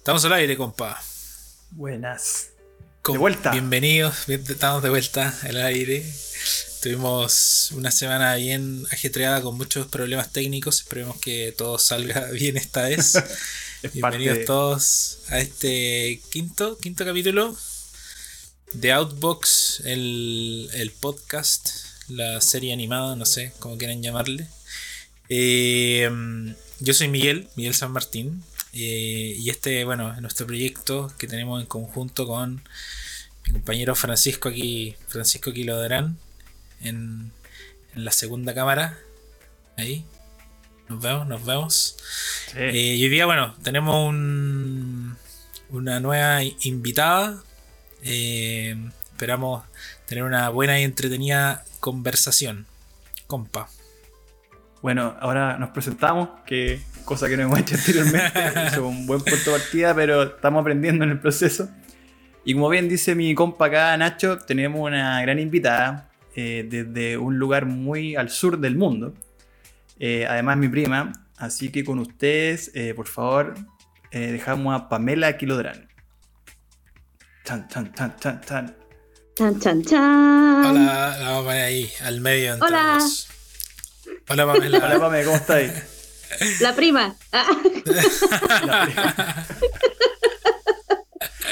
Estamos al aire, compa. Buenas. Com- De vuelta. Bienvenidos, bien- estamos de vuelta al aire. Tuvimos una semana bien ajetreada con muchos problemas técnicos. Esperemos que todo salga bien esta vez. Es Bienvenidos parte- todos a este quinto, quinto capítulo de Outbox, el, el podcast, la serie animada, no sé cómo quieran llamarle. Eh, yo soy Miguel, Miguel San Martín, eh, y este, bueno, es nuestro proyecto que tenemos en conjunto con mi compañero Francisco aquí, Francisco Quilodrán, en, en la segunda cámara. Ahí. Nos vemos, nos vemos. Sí. Eh, y hoy día, bueno, tenemos un, una nueva invitada. Eh, esperamos tener una buena y entretenida conversación. Compa. Bueno, ahora nos presentamos, que cosa que no hemos hecho anteriormente. es un buen punto de partida, pero estamos aprendiendo en el proceso. Y como bien dice mi compa acá, Nacho, tenemos una gran invitada eh, desde un lugar muy al sur del mundo. Eh, además, mi prima. Así que con ustedes, eh, por favor, eh, dejamos a Pamela Quilodrán. Chan, chan, chan, chan, chan. Chan, chan, chan. Hola, la vamos a poner ahí, al medio Hola. entramos. Hola, Pamela. Hola, Pame, ¿cómo estáis? La prima. Ah, La prima.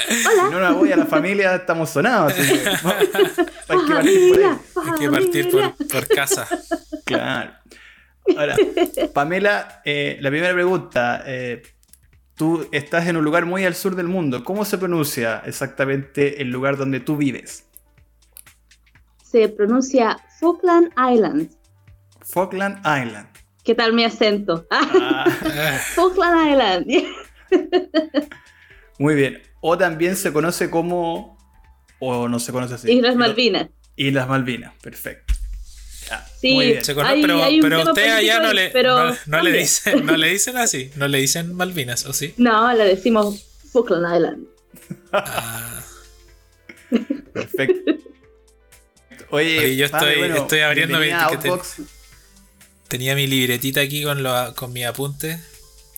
Si no nos voy a la familia, estamos sonados. Así que, vamos, hay que partir por ahí. Hay que partir por casa. Claro. Ahora, Pamela, eh, la primera pregunta. eh, tú estás en un lugar muy al sur del mundo. ¿Cómo se pronuncia exactamente el lugar donde tú vives? Se pronuncia Falkland Island. Falkland Island. ¿Qué tal mi acento? Ah, muy bien. O también se conoce como. O no se conoce así. Islas Malvinas. Islas Malvinas, perfecto. Sí. Muy bien. Se conoce, Hay- pero, hay pero usted allá no le, pero no, no le dicen, no le dicen así, no le dicen Malvinas, ¿o sí? No, le decimos Falkland Island. Ah, Perfecto. Oye, Oye, yo estoy- bueno, estoy abriendo mi- tenía mi libretita aquí con, lo, con mis apuntes.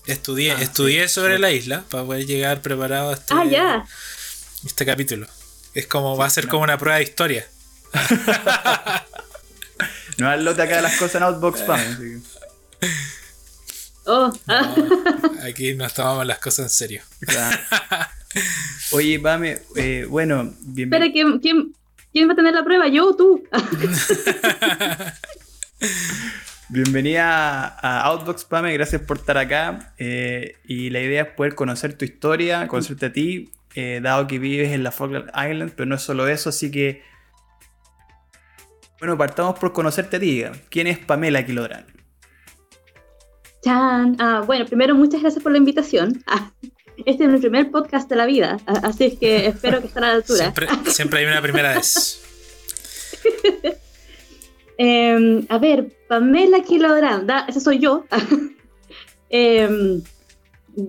Estudié, Ah, estudié sí. sobre la isla para poder llegar preparado a este, Ah, ya. este capítulo. Es como, va a ser como una prueba de historia. No das lote acá de las cosas en Outbox, así que- Oh, ah. No, aquí nos tomamos las cosas en serio. Claro. Oye, Pame, eh, bueno, Espera, bienvenido. ¿quién, quién, quién va a tener la prueba? ¿Yo o tú? Bienvenida a Outbox, Pame. Gracias por estar acá. eh, y la idea es poder conocer tu historia, conocerte a ti, eh, dado que vives en la Falkland Island, pero no es solo eso, así que. Bueno, partamos por conocerte a ti. ¿Quién es Pamela Quilodrán? Chan. Ah, bueno, primero, muchas gracias por la invitación. Ah, este es mi primer podcast de la vida, ah, así es que espero que esté a la altura. Siempre, siempre hay una primera vez. Eh, a ver, Pamela Kilodrán, da- esa soy yo. Eh,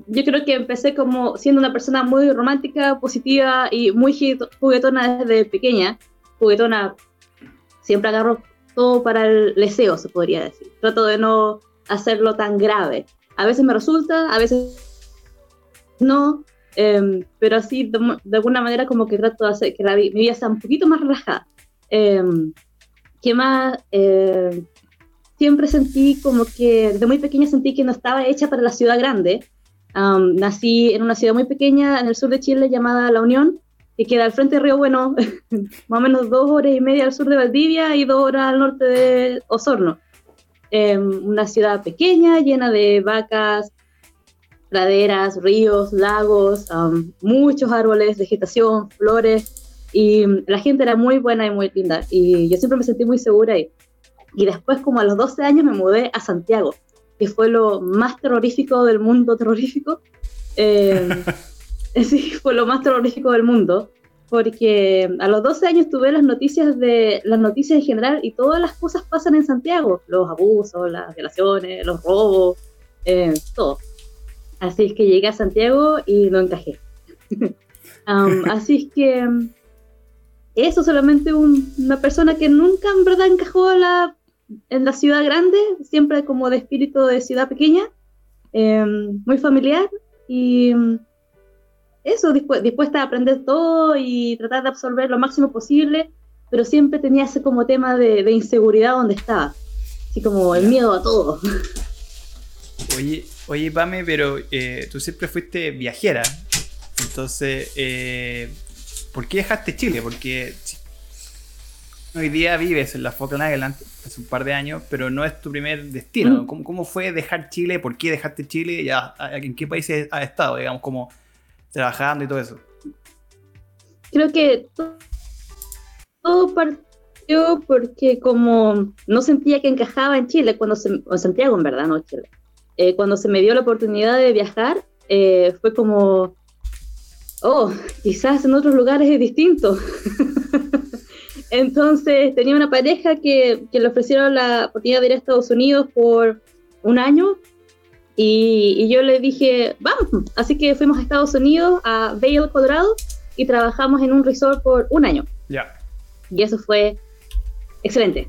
yo creo que empecé como siendo una persona muy romántica, positiva y muy ju- juguetona desde pequeña. Juguetona, siempre agarro todo para el deseo, se podría decir. Trato de no hacerlo tan grave. A veces me resulta, a veces no, eh, pero así de, de alguna manera como que trato de hacer que la mi vida sea un poquito más relajada. Eh, ¿Qué más? Eh, siempre sentí como que desde muy pequeña sentí que no estaba hecha para la ciudad grande. Am, nací en una ciudad muy pequeña en el sur de Chile llamada La Unión, que queda al frente de Río Bueno, más o menos dos horas y media al sur de Valdivia y dos horas al norte de Osorno. Em, una ciudad pequeña, llena de vacas, praderas, ríos, lagos, am, muchos árboles, vegetación, flores, y mm, la gente era muy buena y muy linda, y yo siempre me sentí muy segura ahí. Y después, como a los 12 años, me mudé a Santiago, que fue lo más terrorífico del mundo terrorífico. Eh, sí, fue lo más terrorífico del mundo, porque a los 12 años tuve las noticias de las noticias en general y todas las cosas pasan en Santiago, los abusos, las violaciones, los robos, eh, todo. Así es que llegué a Santiago y no encajé. Um, así es que eso solamente un- una persona que nunca en verdad encajó a la, en la ciudad grande, siempre como de espíritu de ciudad pequeña, eh, muy familiar y, eso, dispuesta a aprender todo y tratar de absorber lo máximo posible, pero siempre tenía ese como tema de, inseguridad donde estaba, así como el miedo a todo. Oye, oye Pame, pero eh, tú siempre fuiste viajera, entonces, eh, ¿por qué dejaste Chile? Porque hoy día vives en la Falkland Island hace un par de años, pero no es tu primer destino. Mm. ¿Cómo, fue dejar Chile? ¿Por qué dejaste Chile? ¿En qué países has estado, digamos, como trabajando y todo eso? Creo que todo, partió porque como no sentía que encajaba en Chile, cuando se, en Santiago en verdad, no Chile. Eh, cuando se me dio la oportunidad de viajar, eh, fue como, oh, quizás en otros lugares es distinto. Entonces tenía una pareja que, le ofrecieron la oportunidad de ir a Estados Unidos por un año y, yo le dije, vamos. Así que fuimos a Estados Unidos, a Vail, Colorado, y trabajamos en un resort por un año. Ya. Y eso fue excelente.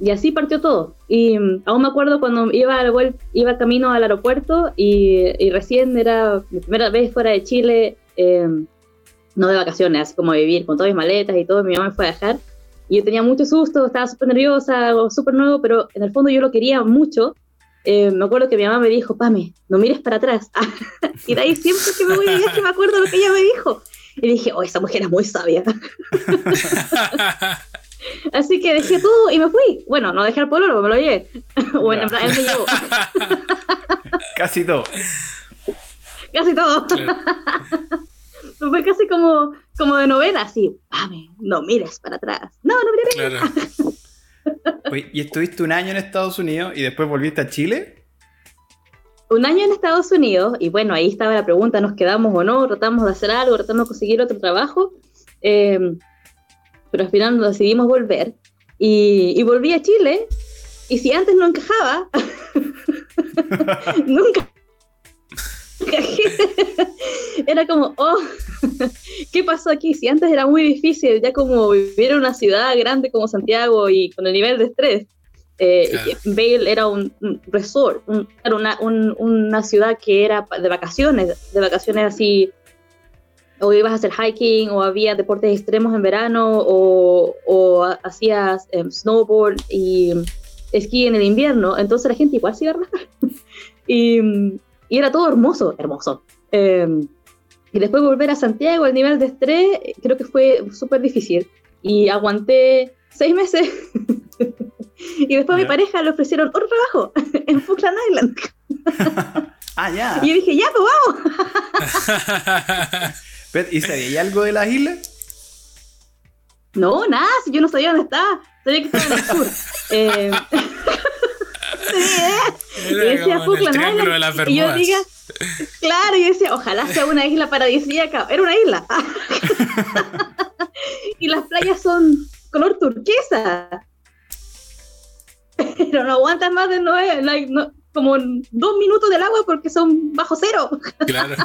Y así partió todo. Y mm, aún me acuerdo cuando iba, al, iba camino al aeropuerto y, recién era mi primera vez fuera de Chile, eh, no de vacaciones, así como vivir con todas mis maletas y todo. Mi mamá me fue a dejar. Y yo tenía mucho susto, estaba súper nerviosa, súper nuevo, pero en el fondo yo lo quería mucho. Eh, me acuerdo que mi mamá me dijo, Pame, no mires para atrás. y de ahí siempre que me voy de viaje me acuerdo lo que ella me dijo. Y dije, oh, esa mujer es muy sabia. Así que dejé todo y me fui. Bueno, no dejé al pueblo, me lo llevé. bueno, en plan, él me llevó. Casi todo. Casi todo. fue casi como, como de novela, así, Pame, no mires para atrás. No, no mires para atrás. ¿Y estuviste un año en Estados Unidos y después volviste a Chile? Un año en Estados Unidos, y bueno, ahí estaba la pregunta, ¿nos quedamos o no? ¿Tratamos de hacer algo? ¿Tratamos de conseguir otro trabajo? Eh, pero al final nos decidimos volver. Y, y volví a Chile, y si antes no encajaba, nunca era como, oh, ¿qué pasó aquí? Si antes era muy difícil, ya como vivir en una ciudad grande como Santiago y con el nivel de estrés. Eh, era un, resort, era una, una, ciudad que era de vacaciones, de vacaciones así, o ibas a hacer hiking, o había deportes extremos en verano, o, o hacías em, snowboard y esquí en el invierno, entonces la gente igual se iba a relajar. y, y era todo hermoso, hermoso. Em, y después volver a Santiago, el nivel de estrés, creo que fue súper difícil. Y aguanté seis meses. y después a mi pareja le ofrecieron otro trabajo en Falkland Island. ah, ya. Y yo dije, ya, pues vamos. ¿Y sabía algo de las islas? No, nada, si yo no sabía dónde estaba. Sabía que estaba en el sur. eh, y decía el de las y yo diga, claro, y decía, ojalá sea una isla paradisíaca. Era una isla. y las playas son color turquesa. Pero no aguantan más de nueve, como dos minutos del agua porque son bajo cero. Claro.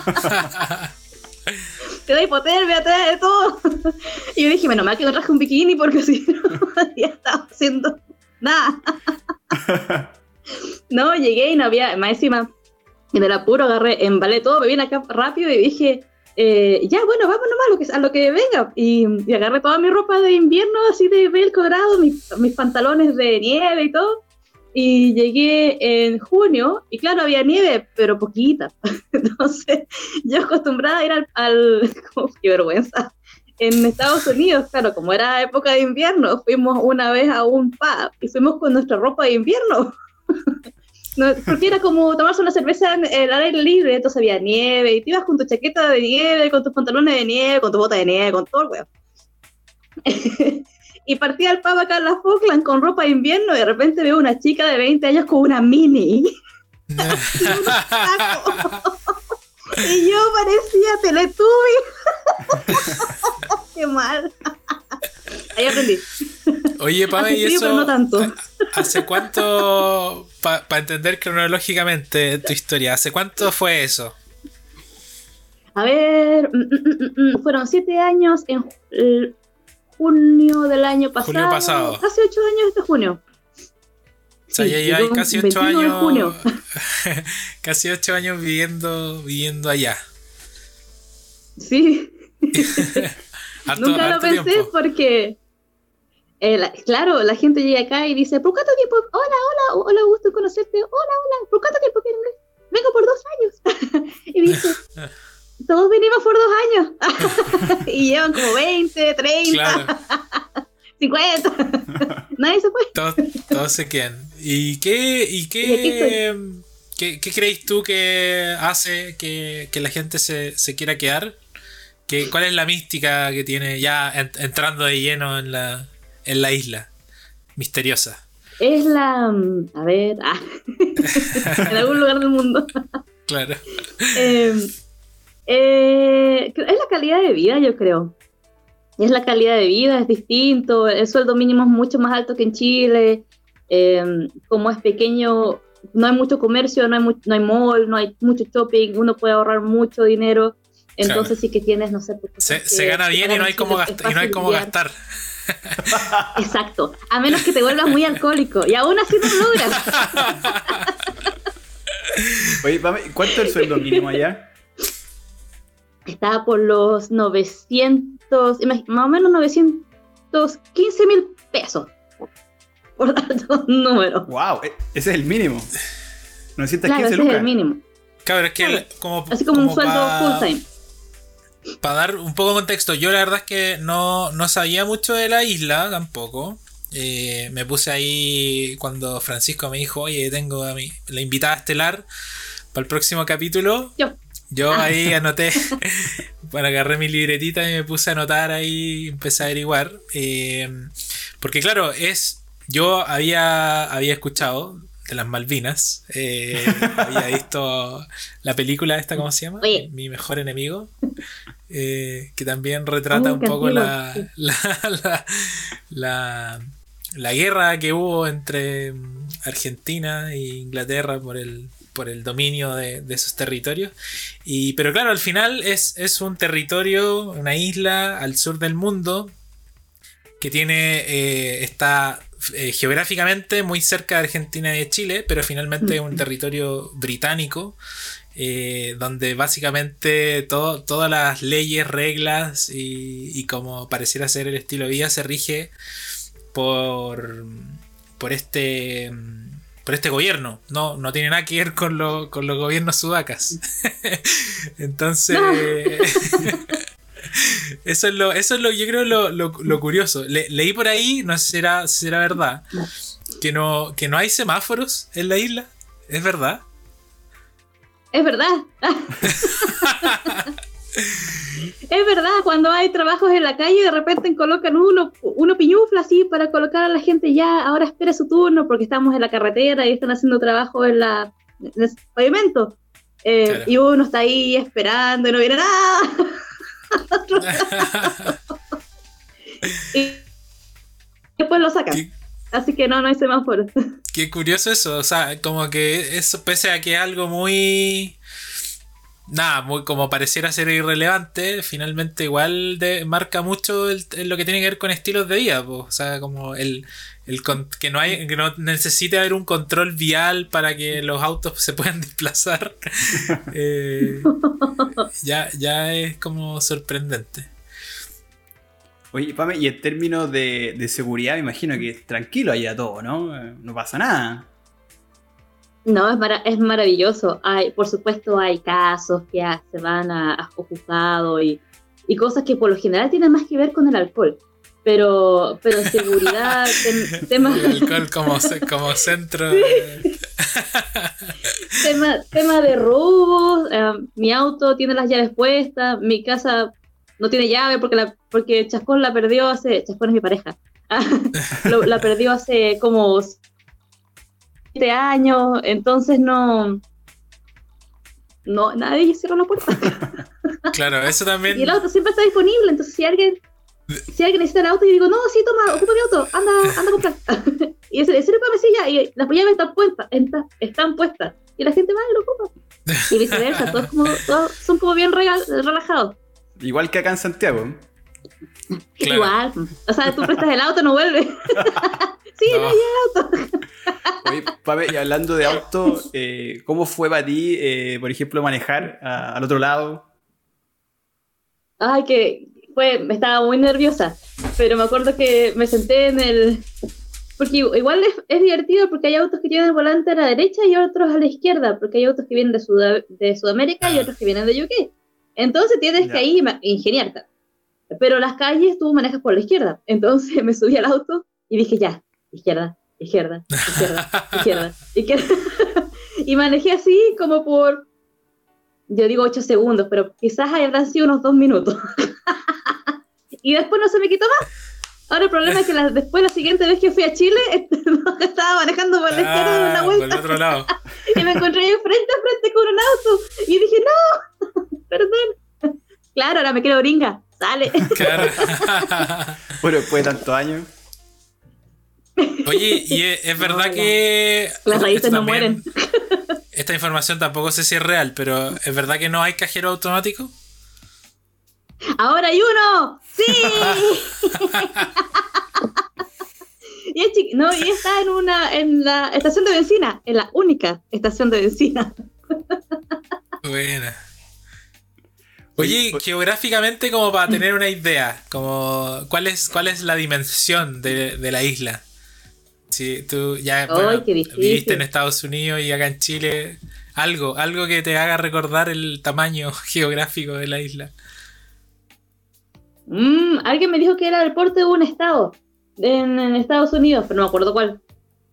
te da hipotermia, te da de todo. Y yo dije, menos mal que no traje un bikini porque si no, ya estaba haciendo nada. No, llegué y no había, más encima, en el apuro agarré, embalé todo, me vine acá rápido y dije, eh, ya, bueno, vamos nomás a lo que, a lo que venga. Y, agarré toda mi ropa de invierno, así de velcro dorado, mis, mis pantalones de nieve y todo. Y llegué en junio y claro, había nieve, pero poquita. Entonces, yo acostumbrada a ir al, al qué vergüenza. En Estados Unidos, claro, como era época de invierno, fuimos una vez a un pub y fuimos con nuestra ropa de invierno. No, porque era como tomarse una cerveza en el aire libre, entonces había nieve, y te ibas con tu chaqueta de nieve, con tus pantalones de nieve, con tu bota de nieve, con todo el weón. y partía el pavo acá en la Falkland con ropa de invierno, y de repente veo una chica de 20 años con una mini. y yo parecía Teletubby. Qué mal. Ahí aprendí. Oye, Pame, ¿y eso? no tanto. ¿Hace cuánto, para entender cronológicamente tu historia, ¿hace cuánto fue eso? A ver, mm, mm, mm, fueron siete años en junio del año pasado. Junio pasado. Casi ocho años este junio. O sea, ya hay casi ocho años. casi ocho años viviendo, viviendo allá. Sí. Harto- Nunca lo pensé tiempo. porque, eh, la- claro, la gente llega acá y dice, ¿por cuánto tiempo? Hola, hola, hola, gusto conocerte. Hola, hola, ¿por cuánto tiempo vienes? Vengo por dos años. y dice, todos venimos por dos años. y llevan como 20, 30, Claro, 50. Nadie se fue. todos, todos se quedan. ¿Y qué, y qué, qué, qué creéis tú que hace que, que la gente se, se quiera quedar? ¿Qué, ¿Cuál es la mística que tiene ya en- entrando de lleno en la, en la isla? Misteriosa. Es la, mm, a ver, ah, en algún lugar del mundo. Claro. Eh, eh, es la calidad de vida, yo creo. Es la calidad de vida, es distinto. El sueldo mínimo es mucho más alto que en Chile. Eh, como es pequeño, no hay mucho comercio, no hay, mu- no hay mall, no hay mucho shopping, uno puede ahorrar mucho dinero. Entonces Claro. sí que tienes, no sé, Se, se gana bien y no hay cómo. Y no hay cómo gastar. Exacto. A menos que te vuelvas muy alcohólico. Y aún así no lo logras. Oye, ¿cuánto es el sueldo mínimo allá? Estaba por los 900, imag- más o menos 915 mil pesos. Por tanto, número. ¡Wow! e- Ese es el mínimo. 915 Claro, ese es el mínimo. Claro, es que Claro. el- como, Así como, un sueldo full time. Para dar un poco de contexto, yo la verdad es que no, no sabía mucho de la isla tampoco. Eh, me puse ahí cuando Francisco me dijo, oye, tengo a mi, la invitada estelar para el próximo capítulo. Yo. Yo Ah. ahí anoté, bueno, agarré mi libretita y me puse a anotar ahí, empecé a averiguar. eh, porque claro, es, yo había, había escuchado de las Malvinas, eh, había visto la película esta, ¿cómo se llama? Oye. Mi mejor enemigo, eh, que también retrata un poco la, la, la, la, la guerra que hubo entre Argentina e Inglaterra por el, por el dominio de, de esos territorios. Y, pero claro, al final es, es un territorio, una isla al sur del mundo que tiene, eh, está eh, geográficamente muy cerca de Argentina y de Chile, pero finalmente es un territorio británico. eh, donde básicamente todo- todas las leyes, reglas y, y como pareciera ser el estilo de vida se rige por, por este por este gobierno. No, no tiene nada que ver con, lo- con los gobiernos sudacas. Entonces. Eso es lo, eso es lo, yo creo lo, lo, lo curioso. Le- leí por ahí, no sé si será verdad, que no, que no hay semáforos en la isla. ¿Es verdad? Es verdad. es verdad, cuando hay trabajos en la calle, de repente colocan uno, uno piñufla así para colocar a la gente ya, ahora espera su turno porque estamos en la carretera y están haciendo trabajo en, la, en el pavimento. Eh, Claro. Y uno está ahí esperando y no viene nada. y después lo sacan. Qué- Así que no, no hay semáforos. Qué curioso eso, o sea, como que eso, pese a que es algo muy. Nada, muy como pareciera ser irrelevante, finalmente igual de- marca mucho el lo que tiene que ver con estilos de vida, po. o sea, como el, el con- que no hay, que no necesite haber un control vial para que los autos se puedan desplazar, eh, ya, ya es como sorprendente. Oye, Pame, y en términos de, de seguridad, me imagino que es tranquilo allá todo, ¿no? Eh, No pasa nada. No, es, mara- es maravilloso. Hay, por supuesto, hay casos que se van a, a juzgado y, y cosas que por lo general tienen más que ver con el alcohol. Pero, pero seguridad, tem- tema, El alcohol como, como centro. tema, tema de robos, eh, mi auto tiene las llaves puestas, mi casa no tiene llave porque, la, porque Chascón la perdió hace, Chascón es mi pareja, Lo- la perdió hace como siete años, entonces no, no, nadie cerró la puerta. Claro, eso también. Y el auto siempre está disponible, entonces si alguien, si alguien necesita el auto, yo digo, no, sí, toma, ocupa mi auto, anda, anda a comprar. y ese, ese para mesilla, y las llaves están puestas, están puestas, y la gente va y lo ocupa. Y viceversa, todos, como, todos son como bien relajados. Igual que acá en Santiago. Claro. Igual, o sea, tú prestas el auto, no vuelve. sí, No. no, hay Oye, Pame, y hablando de auto, eh, ¿cómo fue para ti, eh, por ejemplo, manejar a- al otro lado? Ay, que fue, estaba muy nerviosa, pero me acuerdo que me senté en el... Porque igual es, es divertido porque hay autos que tienen el volante a la derecha y otros a la izquierda, porque hay autos que vienen de, Sud- de Sudamérica y otros que vienen de UK. Entonces tienes Ya. que ahí ingeniarte. Pero las calles tú manejas por la izquierda. Entonces me subí al auto y dije ya, izquierda, izquierda, izquierda, izquierda, izquierda. y manejé así como por, yo digo 8 segundos, pero quizás habrán sido unos 2 minutos. y después no se me quitó más. Ahora el problema es que la- después, la siguiente vez que fui a Chile, estaba manejando por la izquierda de una Ah, por el vuelta otro lado. y me encontré ahí frente a frente con un auto. Y dije, no, perdón. Claro, ahora me creo gringa. Sale. Claro. Bueno, después de tantos años. Oye, y es, es verdad No, que. Las raíces no mueren. Esta información tampoco sé si es real, pero ¿es verdad que no hay cajero automático? Ahora hay uno. Sí. y, es no, y está en una en la estación de benzina, en la única estación de benzina. Buena. Oye, geográficamente, como para tener una idea, como ¿cuál es, cuál es la dimensión de, de la isla? Si tú ya bueno, viviste en Estados Unidos y acá en Chile, algo, algo que te haga recordar el tamaño geográfico de la isla. Mm, alguien me dijo que era el porte de un estado en, en Estados Unidos, pero no me acuerdo cuál.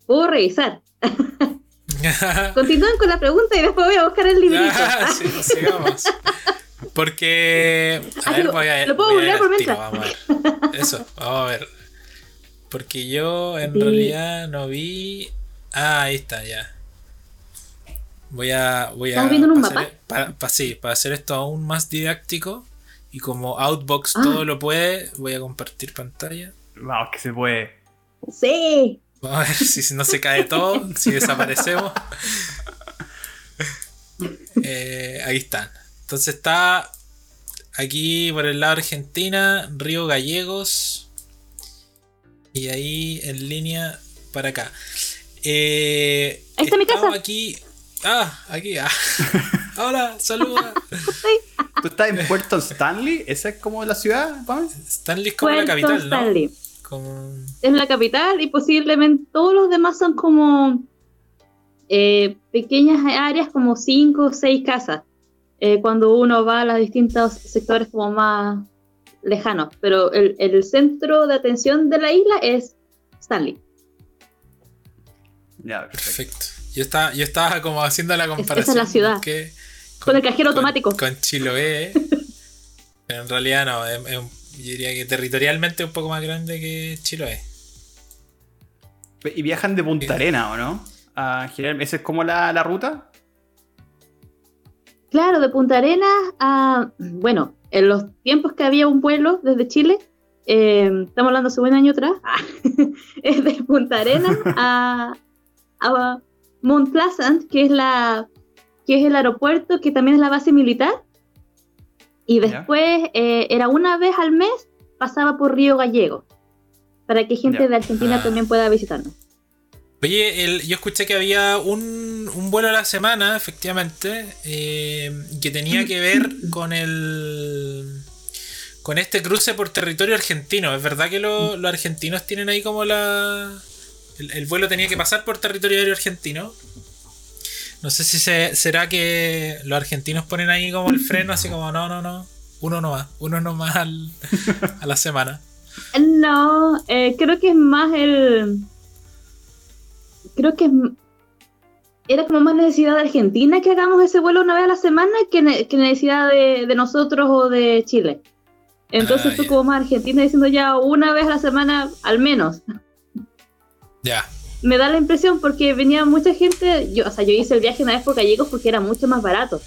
Puedo revisar. Continúen con la pregunta y después voy a buscar el librito. Ah, sí, sigamos. Porque. A ver, lo- voy a lo puedo a googlear por mientras. Vamos a ver. Eso, vamos a ver. Porque yo en Sí. realidad no vi. Ah, ahí está, ya. Voy a. Voy a ¿Estamos viendo en un mapa? hacer- para- para- sí, para hacer esto aún más didáctico. Y como Outbox Ah. todo lo puede, voy a compartir pantalla. Vamos, que se puede. Sí. Vamos a ver si no se cae todo, si desaparecemos. Eh, ahí están. Entonces está aquí por el lado de Argentina, Río Gallegos. Y ahí en línea para acá. Eh, Ahí está mi estamos casa. aquí. Ah, aquí. Ah. Hola, saluda. ¿Tú estás en Puerto Stanley? ¿Esa es como la ciudad? Stanley es como la Puerto capital, ¿no? Stanley. Como... Es la capital y posiblemente todos los demás son como eh, pequeñas áreas, como cinco o seis casas, eh, cuando uno va a los distintos sectores como más lejanos. Pero el, el centro de atención de la isla es Stanley. Ya, perfecto. Perfecto. Yo estaba, yo estaba como haciendo la esa es comparación. la ciudad. que- Con el cajero automático. Con Chiloé. pero en realidad no. es- es un- yo diría que territorialmente es un poco más grande que Chiloé. ¿Y viajan de Punta Arena o no? ¿Esa es como la, la ruta? Claro, de Punta Arenas a, bueno, en los tiempos que había un vuelo desde Chile, eh, estamos hablando hace un año atrás, es de Punta Arenas a, a Mount Pleasant, que es, la, que es el aeropuerto, que también es la base militar, y después eh, era una vez al mes, pasaba por Río Gallego, para que gente de Argentina Ah. también pueda visitarnos. Oye, el- yo escuché que había un, un vuelo a la semana, efectivamente, eh, que tenía que ver con el. con este cruce por territorio argentino. ¿Es verdad que lo- los argentinos tienen ahí como la. El, el vuelo tenía que pasar por territorio aéreo argentino? No sé si se- será que los argentinos ponen ahí como el freno, así como no, no, no. Uno no más, uno no más al- a la semana. No, eh, creo que es más el. Creo que es. Era como más necesidad de Argentina que hagamos ese vuelo una vez a la semana que, ne- que necesidad de, de nosotros o de Chile. Entonces Ah, fue ya. como más Argentina diciendo ya una vez a la semana al menos. Ya. Me da la impresión porque venía mucha gente. Yo, o sea, yo hice el viaje una vez por Gallegos porque era mucho más barato.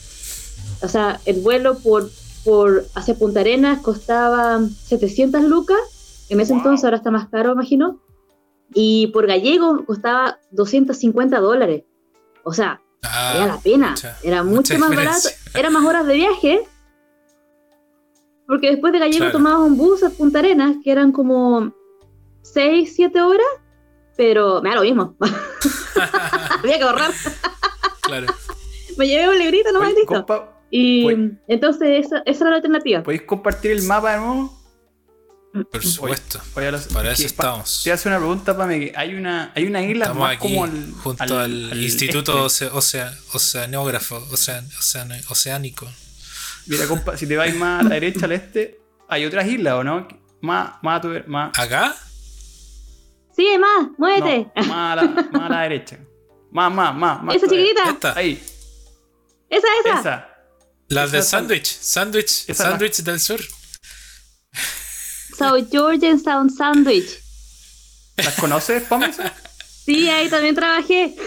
O sea, el vuelo por, por hacia Punta Arenas costaba 700 lucas. En ese Wow. entonces ahora está más caro, imagino. Y por Gallego costaba 250 dólares. O sea, Ah, valía la pena. mucha- era mucho más barato. diferencia. Era más horas de viaje. Porque después de Gallego Claro. tomabas un bus a Punta Arenas, que eran como 6, 7 horas. Pero me da lo mismo. Había que ahorrar. claro. Me llevé un librito nomás listo. compa, Y Pues- entonces esa, esa era la alternativa. ¿Podéis compartir el mapa de nuevo? Por supuesto. Oye, a los- Para eso estamos. Te hace una pregunta, Pame, que hay una, hay una isla Estamos más aquí como al, junto al, al Instituto este. Oce- Ocea- Oceanógrafo, ocean- ocean- Oceánico. Mira, compa, si te vais más a la derecha, al este, hay otras islas, ¿o no? Más, más, más, ¿Acá? Sí, más, muévete. no, más, a la, más a la derecha. Más, más, más. más esa todavía. chiquitita. Esta. Ahí, Esa, esa. esa. Las de Esa- Sandwich. Sandwich. Esa la- Sandwich del Sur. South Georgian Sound Sandwich. ¿Las conoces, esas? Sí, ahí también trabajé.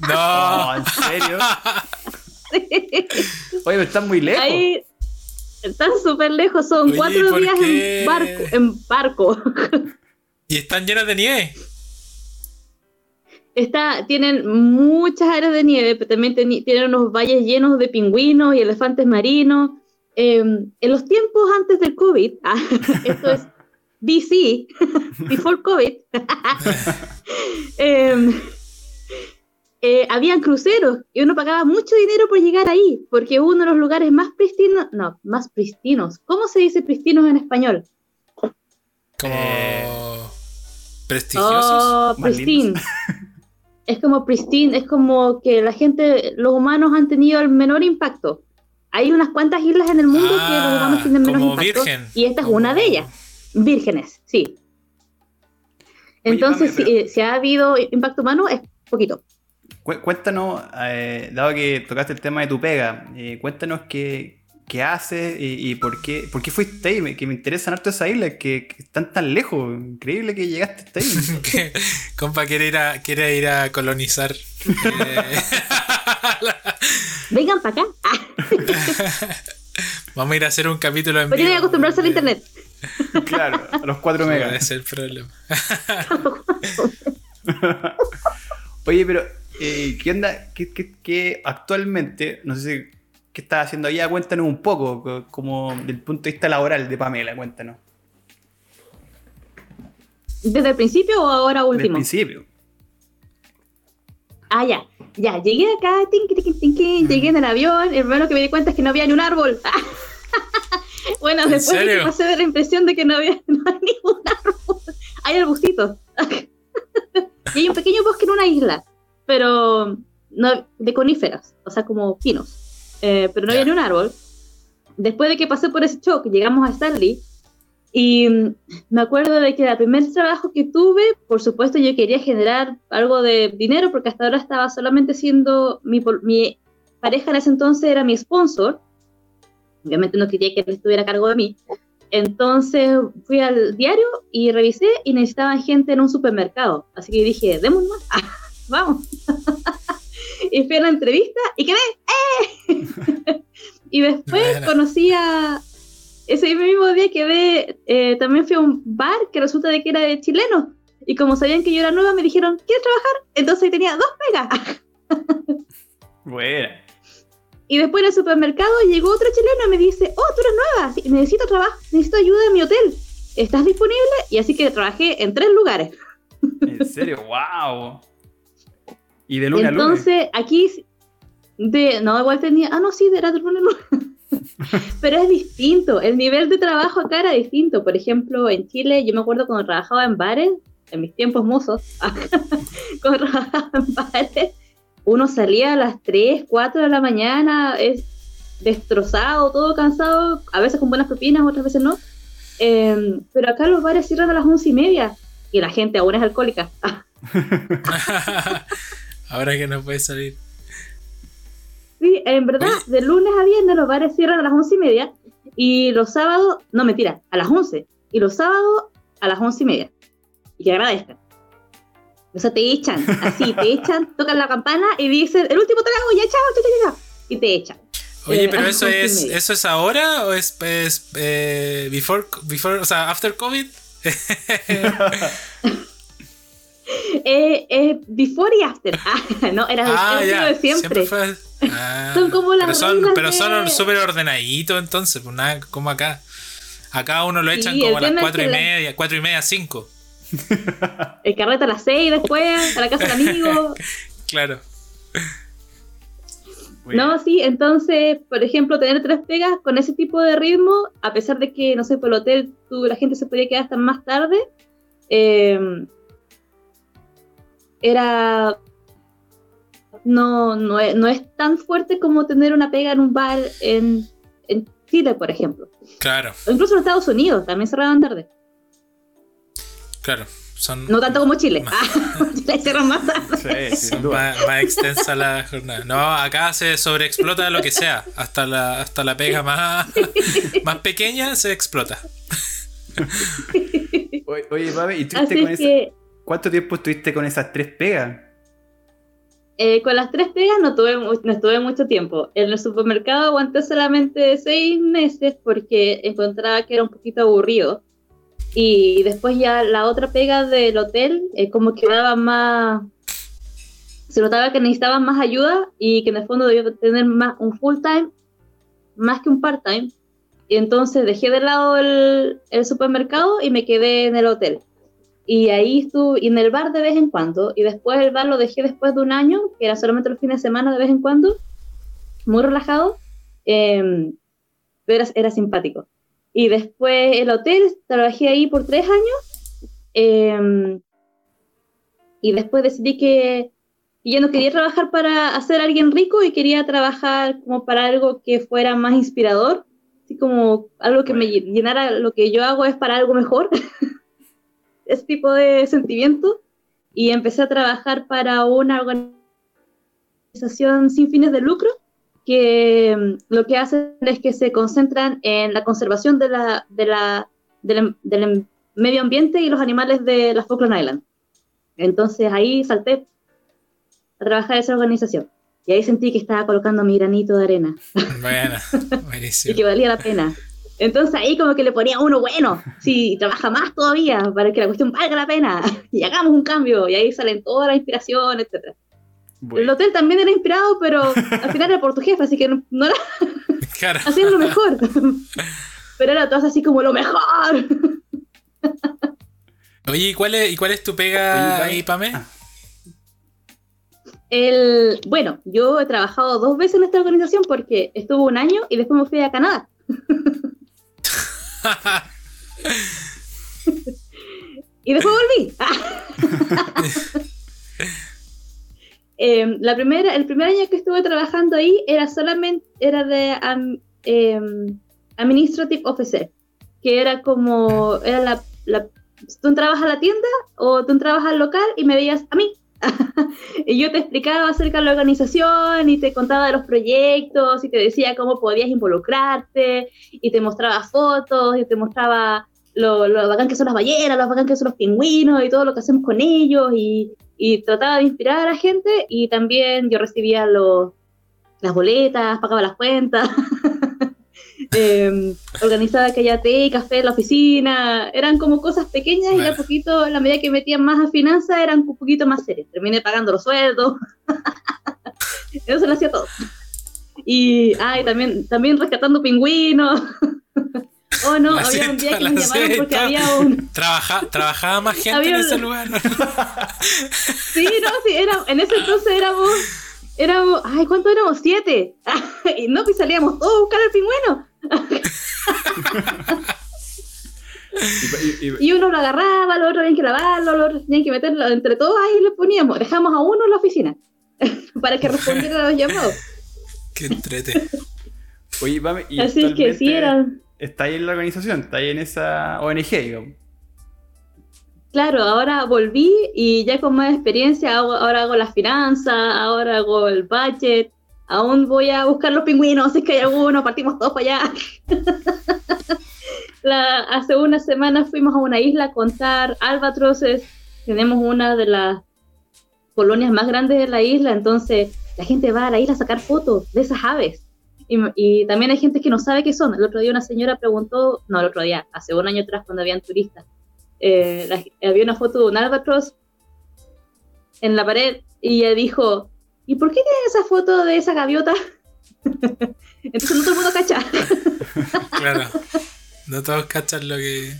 No. No, ¿en serio? Oye, pero están muy lejos. Ahí están súper lejos, son Oye, cuatro ¿por días qué? en barco. En barco. Y están llenas de nieve. Está, tienen muchas áreas de nieve, pero también teni- tienen unos valles llenos de pingüinos y elefantes marinos. Eh, en los tiempos antes del COVID, ah, esto es BC, before COVID, eh, eh, habían cruceros y uno pagaba mucho dinero por llegar ahí, porque es uno de los lugares más pristinos, no, más pristinos. ¿Cómo se dice pristinos en español? Como. Prestigiosos. Oh, pristine. Es como pristine, es como que la gente, los humanos han tenido el menor impacto. Hay unas cuantas islas en el mundo que los Ah, humanos tienen menos como impacto. virgen. Y esta es Como- una de ellas. Vírgenes, sí. Entonces, si, si ha habido impacto humano, es poquito. Cu- Cuéntanos, eh, dado que tocaste el tema de tu pega, eh, cuéntanos qué, qué haces y, y por, qué, por qué fuiste ahí, me- que me interesan harto esas islas que, que están tan lejos. Increíble que llegaste hasta ahí. Compa quiere ir a, quiere ir a colonizar. Eh, Vengan para acá. Vamos a ir a hacer un capítulo en pero tienen que vivo acostumbrarse al de- internet. claro, a los 4 Ese megas. es el problema. Oye, pero, eh, ¿qué onda? ¿Qué, qué- qué actualmente, no sé si, qué estás haciendo allá? Cuéntanos un poco, co- como del punto de vista laboral de Pamela, cuéntanos. ¿Desde el principio o ahora último? principio. Ah, ya. Ya, llegué acá, tinqui, tinqui, tinqui, llegué en el avión, lo primero que me di cuenta es que no había ni un árbol. bueno, ¿En después de que pasé de la impresión de que no había no hay ningún árbol. Hay arbustitos. y hay un pequeño bosque en una isla, pero no, de coníferas, o sea, como pinos. Eh, pero no había ni un árbol. Después de que pasé por ese shock, llegamos a Stanley. Y mm, me acuerdo de que el primer trabajo que tuve, por supuesto, yo quería generar algo de dinero porque hasta ahora estaba solamente siendo mi, mi pareja en ese entonces era mi sponsor. Obviamente no quería que él estuviera a cargo de mí. Entonces fui al diario y revisé y necesitaban gente en un supermercado. Así que dije, démoslo, vamos. Y fui a la entrevista y quedé. ¡eh! y después Buena. conocí a, ese mismo día quedé, eh, también fui a un bar que resulta de que era de chilenos. Y como sabían que yo era nueva, me dijeron, ¿quieres trabajar? Entonces ahí tenía dos pegas. Buena. Y después en el supermercado llegó otro chileno y me dice, oh, tú eres nueva, sí, necesito trabajo, necesito ayuda en mi hotel. ¿Estás disponible? Y así que trabajé en tres lugares. En serio, wow. Y de lunes a lunes. Entonces, aquí, de, no, igual tenía, ah, no, sí, era de lunes a lunes. Pero es distinto, el nivel de trabajo acá era distinto. Por ejemplo, en Chile, yo me acuerdo cuando trabajaba en bares, en mis tiempos mozos, cuando trabajaba en bares, uno salía a las 3, 4 de la mañana, es destrozado, todo cansado, a veces con buenas propinas, otras veces no. Eh, pero acá los bares cierran a las once y media y la gente aún es alcohólica. Ahora que no puede salir. Sí, en verdad, de lunes a viernes los bares cierran a las once y media y los sábados, no mentira, a las 11 y los sábados a las once y media. Y que agradezcan. O sea, te echan, así, te echan, tocan la campana y dicen, el último trago, ya chao, chao, chao, chao", y te echan. Oye, Eh, pero eso es, eso es ahora o es, es, eh, before, before, o sea, after COVID? Eh, eh, before y after. Ah, no, era, ah, era ya. de siempre. fue. Ah, Son como las pero son, pero de- son súper ordenaditos entonces, pues nada, como acá. Acá uno lo echan el como a las cuatro y la- media, cuatro y media, cinco. El carrete a las seis después, a la casa del amigo. Claro. No, sí, entonces, por ejemplo, tener tres pegas con ese tipo de ritmo, a pesar de que, no sé, por el hotel tú, la gente se podía quedar hasta más tarde, eh, era... No, no, es, no es tan fuerte como tener una pega en un bar en, en Chile, por ejemplo. Claro, O incluso en Estados Unidos, también cerraban tarde. claro. Son, No tanto como Chile. Ah, Chile cierran más tarde. Sí, duda. más, más extensa la jornada. No, acá se sobreexplota lo que sea. Hasta la, hasta la pega más, más pequeña se explota. Oye, Oye, Pame, ¿y estuviste Así con ¿cuánto tiempo estuviste con esas tres pegas? eh, con las tres pegas no tuve, no estuve mucho tiempo. En el supermercado aguanté solamente seis meses porque encontraba que era un poquito aburrido. Y después ya la otra pega del hotel, eh, como que daba más... Se notaba que necesitaba más ayuda y que en el fondo debía tener más un full time, más que un part time. Y entonces dejé de lado el, el supermercado y me quedé en el hotel. Y ahí estuve, y en el bar de vez en cuando. Y después el bar lo dejé después de un año, que era solamente los fines de semana de vez en cuando, muy relajado, eh, pero era, era simpático. Y después el hotel, trabajé ahí por tres años. eh, y después decidí que ya no quería trabajar para hacer a alguien rico y quería trabajar como para algo que fuera más inspirador, así como algo que me llenara, lo que yo hago es para algo mejor, ese tipo de sentimiento. Y empecé a trabajar para una organización sin fines de lucro que mm, lo que hacen es que se concentran en la conservación de la, de la, del, del medio ambiente y los animales de las Falkland Islands. Entonces ahí salté a trabajar en esa organización. Y ahí sentí que estaba colocando mi granito de arena Bueno, y buenísimo. que valía la pena. Entonces ahí como que le ponía uno bueno, sí, trabaja más todavía para que la cuestión valga la pena y hagamos un cambio. Y ahí salen toda la inspiración, etc. El hotel también era inspirado, pero al final era por tu jefe, así que no, no era Claro. hacían lo mejor. Pero era todo así como lo mejor. Oye, ¿y cuál es, y cuál es tu pega ahí, Pame? Ah. El, bueno, yo he trabajado dos veces en esta organización porque estuve un año y después me fui a Canadá. Y después volví. Em, la primera, el primer año que estuve trabajando ahí era solamente era de em, administrative officer, que era como era la, la- tú entrabas a la tienda o tú entrabas al local y me veías a mí. y yo te explicaba acerca de la organización y te contaba de los proyectos y te decía cómo podías involucrarte y te mostraba fotos y te mostraba lo, lo bacán que son las ballenas, lo bacán que son los pingüinos y todo lo que hacemos con ellos y, y trataba de inspirar a la gente y también yo recibía los, las boletas, pagaba las cuentas, eh, organizaba que haya té y café en la oficina, eran como cosas pequeñas y a poquito, a la medida que metían más a finanzas, eran un poquito más serias. Terminé pagando los sueldos, eso se lo hacía todo. Y, ah, y también, también rescatando pingüinos. Oh no, La había un día que me la llamaron porque había un, Trabaja, ¿Trabajaba más gente Había en ese lugar? Sí, no, sí, era, en ese entonces éramos, éramos, ay, ¿cuánto éramos? Siete. y no, pues salíamos todos a buscar al pingüino. Y- y- y- Y uno lo agarraba, los otros tenían que lavarlo, los otros tenían que meterlo, entre todos ahí lo poníamos, dejamos a uno en la oficina para que respondiera a los llamados. Qué entrete. oye, Pame, y Así es que sí, actualmente eran, Está ahí en la organización, está ahí en esa ONG, digamos. claro, ahora volví y ya con más experiencia, ahora hago las finanzas, ahora hago el budget, aún voy a buscar los pingüinos, si es que hay alguno, partimos todos para allá. La- hace unas semanas fuimos a una isla a contar albatroces, tenemos una de las colonias más grandes de la isla, entonces la gente va a la isla a sacar fotos de esas aves. Y, y también hay gente que no sabe qué son. El otro día una señora preguntó, no, el otro día, hace un año atrás cuando habían turistas, eh, la- había una foto de un albatros en la pared y ella dijo, ¿y por qué tiene esa foto de esa gaviota? Entonces no todo el mundo cacha, Claro. No todos cachan lo que.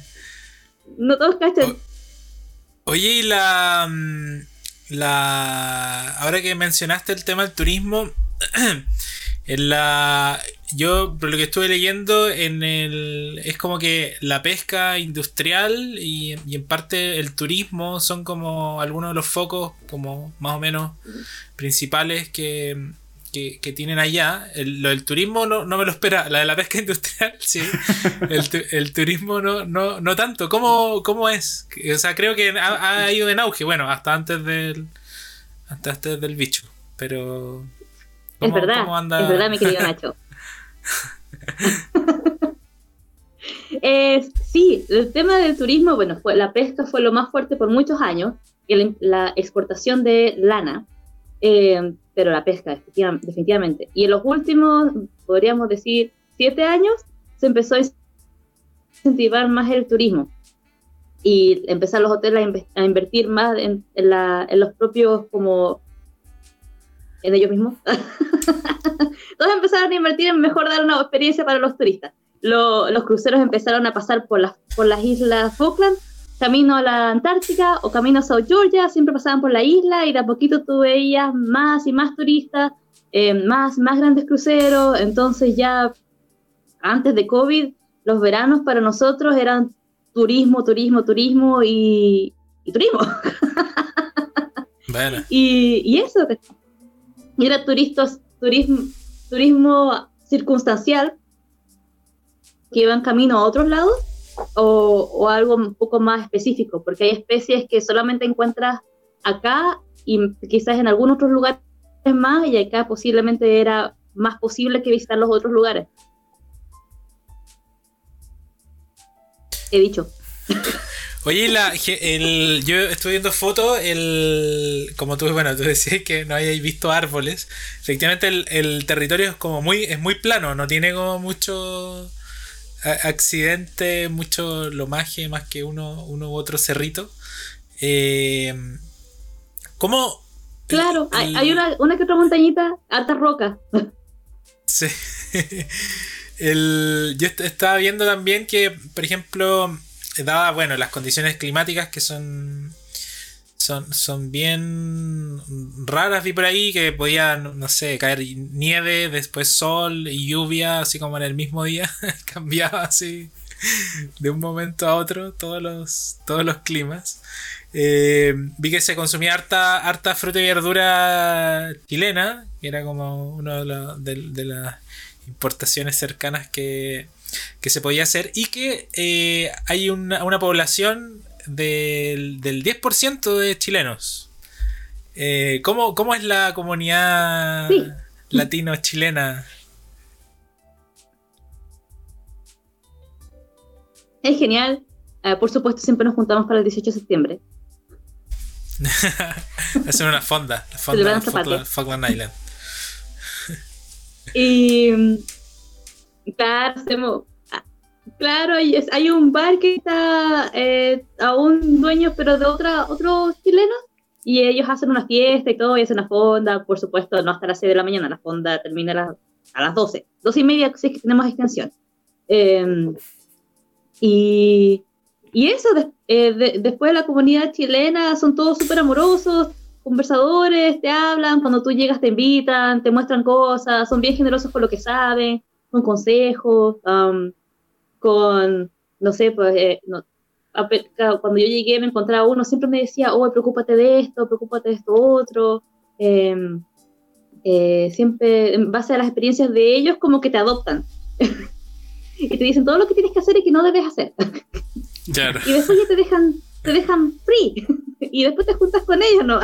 no todos cachan. Oye, y la. mm, La. Ahora que mencionaste el tema del turismo, en la. Yo, por lo que estuve leyendo, en el. Es como que la pesca industrial y, y en parte el turismo son como algunos de los focos, como más o menos principales que, que, que tienen allá. El- lo del turismo no, no me lo espera. La de la pesca industrial, sí. El, el turismo no, no, no tanto. ¿Cómo, ¿Cómo es? O sea, creo que ha, ha ido en auge. Bueno, hasta antes del. Hasta antes del bicho. Pero. Es ¿cómo- verdad, anda? es verdad, mi querido Nacho. Eh, sí, el tema del turismo, bueno, fue, la pesca fue lo más fuerte por muchos años, y la, exportación de lana, eh, pero la pesca, definitiva- definitivamente. Y en los últimos, podríamos decir, siete años, se empezó a incentivar más el turismo y empezar los hoteles a, inve- a invertir más en, en la- en los propios, como, en ellos mismos. Todos empezaron a invertir en mejor dar una experiencia para los turistas. Lo- los cruceros empezaron a pasar por las, por las islas Falkland, camino a la Antártica o camino a South Georgia, siempre pasaban por la isla y de a poquito tú veías más y más turistas, eh, más, más grandes cruceros. Entonces ya antes de COVID, los veranos para nosotros eran turismo, turismo, turismo y, y turismo. Bueno, Y, y eso, era turistas, turismo, turismo circunstancial, que iban camino a otros lados, o, o algo un poco más específico, porque hay especies que solamente encuentras acá y quizás en algunos otros lugares más, y acá posiblemente era más posible que visitar los otros lugares. He dicho. Oye, la, el, yo estuve viendo fotos, el, como tú, bueno, tú decías que no hayáis visto árboles. Efectivamente, el, el territorio es como muy, es muy plano, no tiene como mucho accidente, mucho lomaje, más que uno, uno u otro cerrito. Eh, ¿Cómo? Claro, hay, el- hay una, una que otra montañita, alta roca. Sí. El, yo est- estaba viendo también que, por ejemplo, dada, bueno, las condiciones climáticas que son, son, son bien raras, vi por ahí que podía, no sé, caer nieve, después sol y lluvia, así como en el mismo día, cambiaba así de un momento a otro todos los, todos los climas. Eh, vi que se consumía harta, harta fruta y verdura chilena, que era como una de, la- de las importaciones cercanas que, que se podía hacer, y que eh, hay una, una población del, del 10% de chilenos. Eh, ¿cómo, cómo es la comunidad Sí. latino-chilena? Es genial. Eh, por supuesto, siempre nos juntamos para el 18 de septiembre. Hacen una fonda, la fonda de Falkland Island. Y mm, claro, hacemos- ah, claro, y es- hay un bar que está eh, a un dueño, pero de otra, otros chilenos, y ellos hacen una fiesta y todo, y hacen una fonda, por supuesto, no hasta las 6 de la mañana, la fonda termina a las, a las 12, 12 y media, si es que tenemos extensión. Eh, y, y eso, des- eh, de- después de la comunidad chilena, son todos súper amorosos, conversadores, te hablan, cuando tú llegas te invitan, te muestran cosas, son bien generosos con lo que saben, con consejos, am, con, no sé, pues, eh, no- cuando yo llegué me encontraba uno, siempre me decía, oh, preocúpate de esto, preocúpate de esto otro, em, eh, siempre en base a las experiencias de ellos como que te adoptan. y te dicen todo lo que tienes que hacer y que no debes hacer. Claro. Y después ya te dejan, te dejan free. y después te juntas con ellos, ¿no?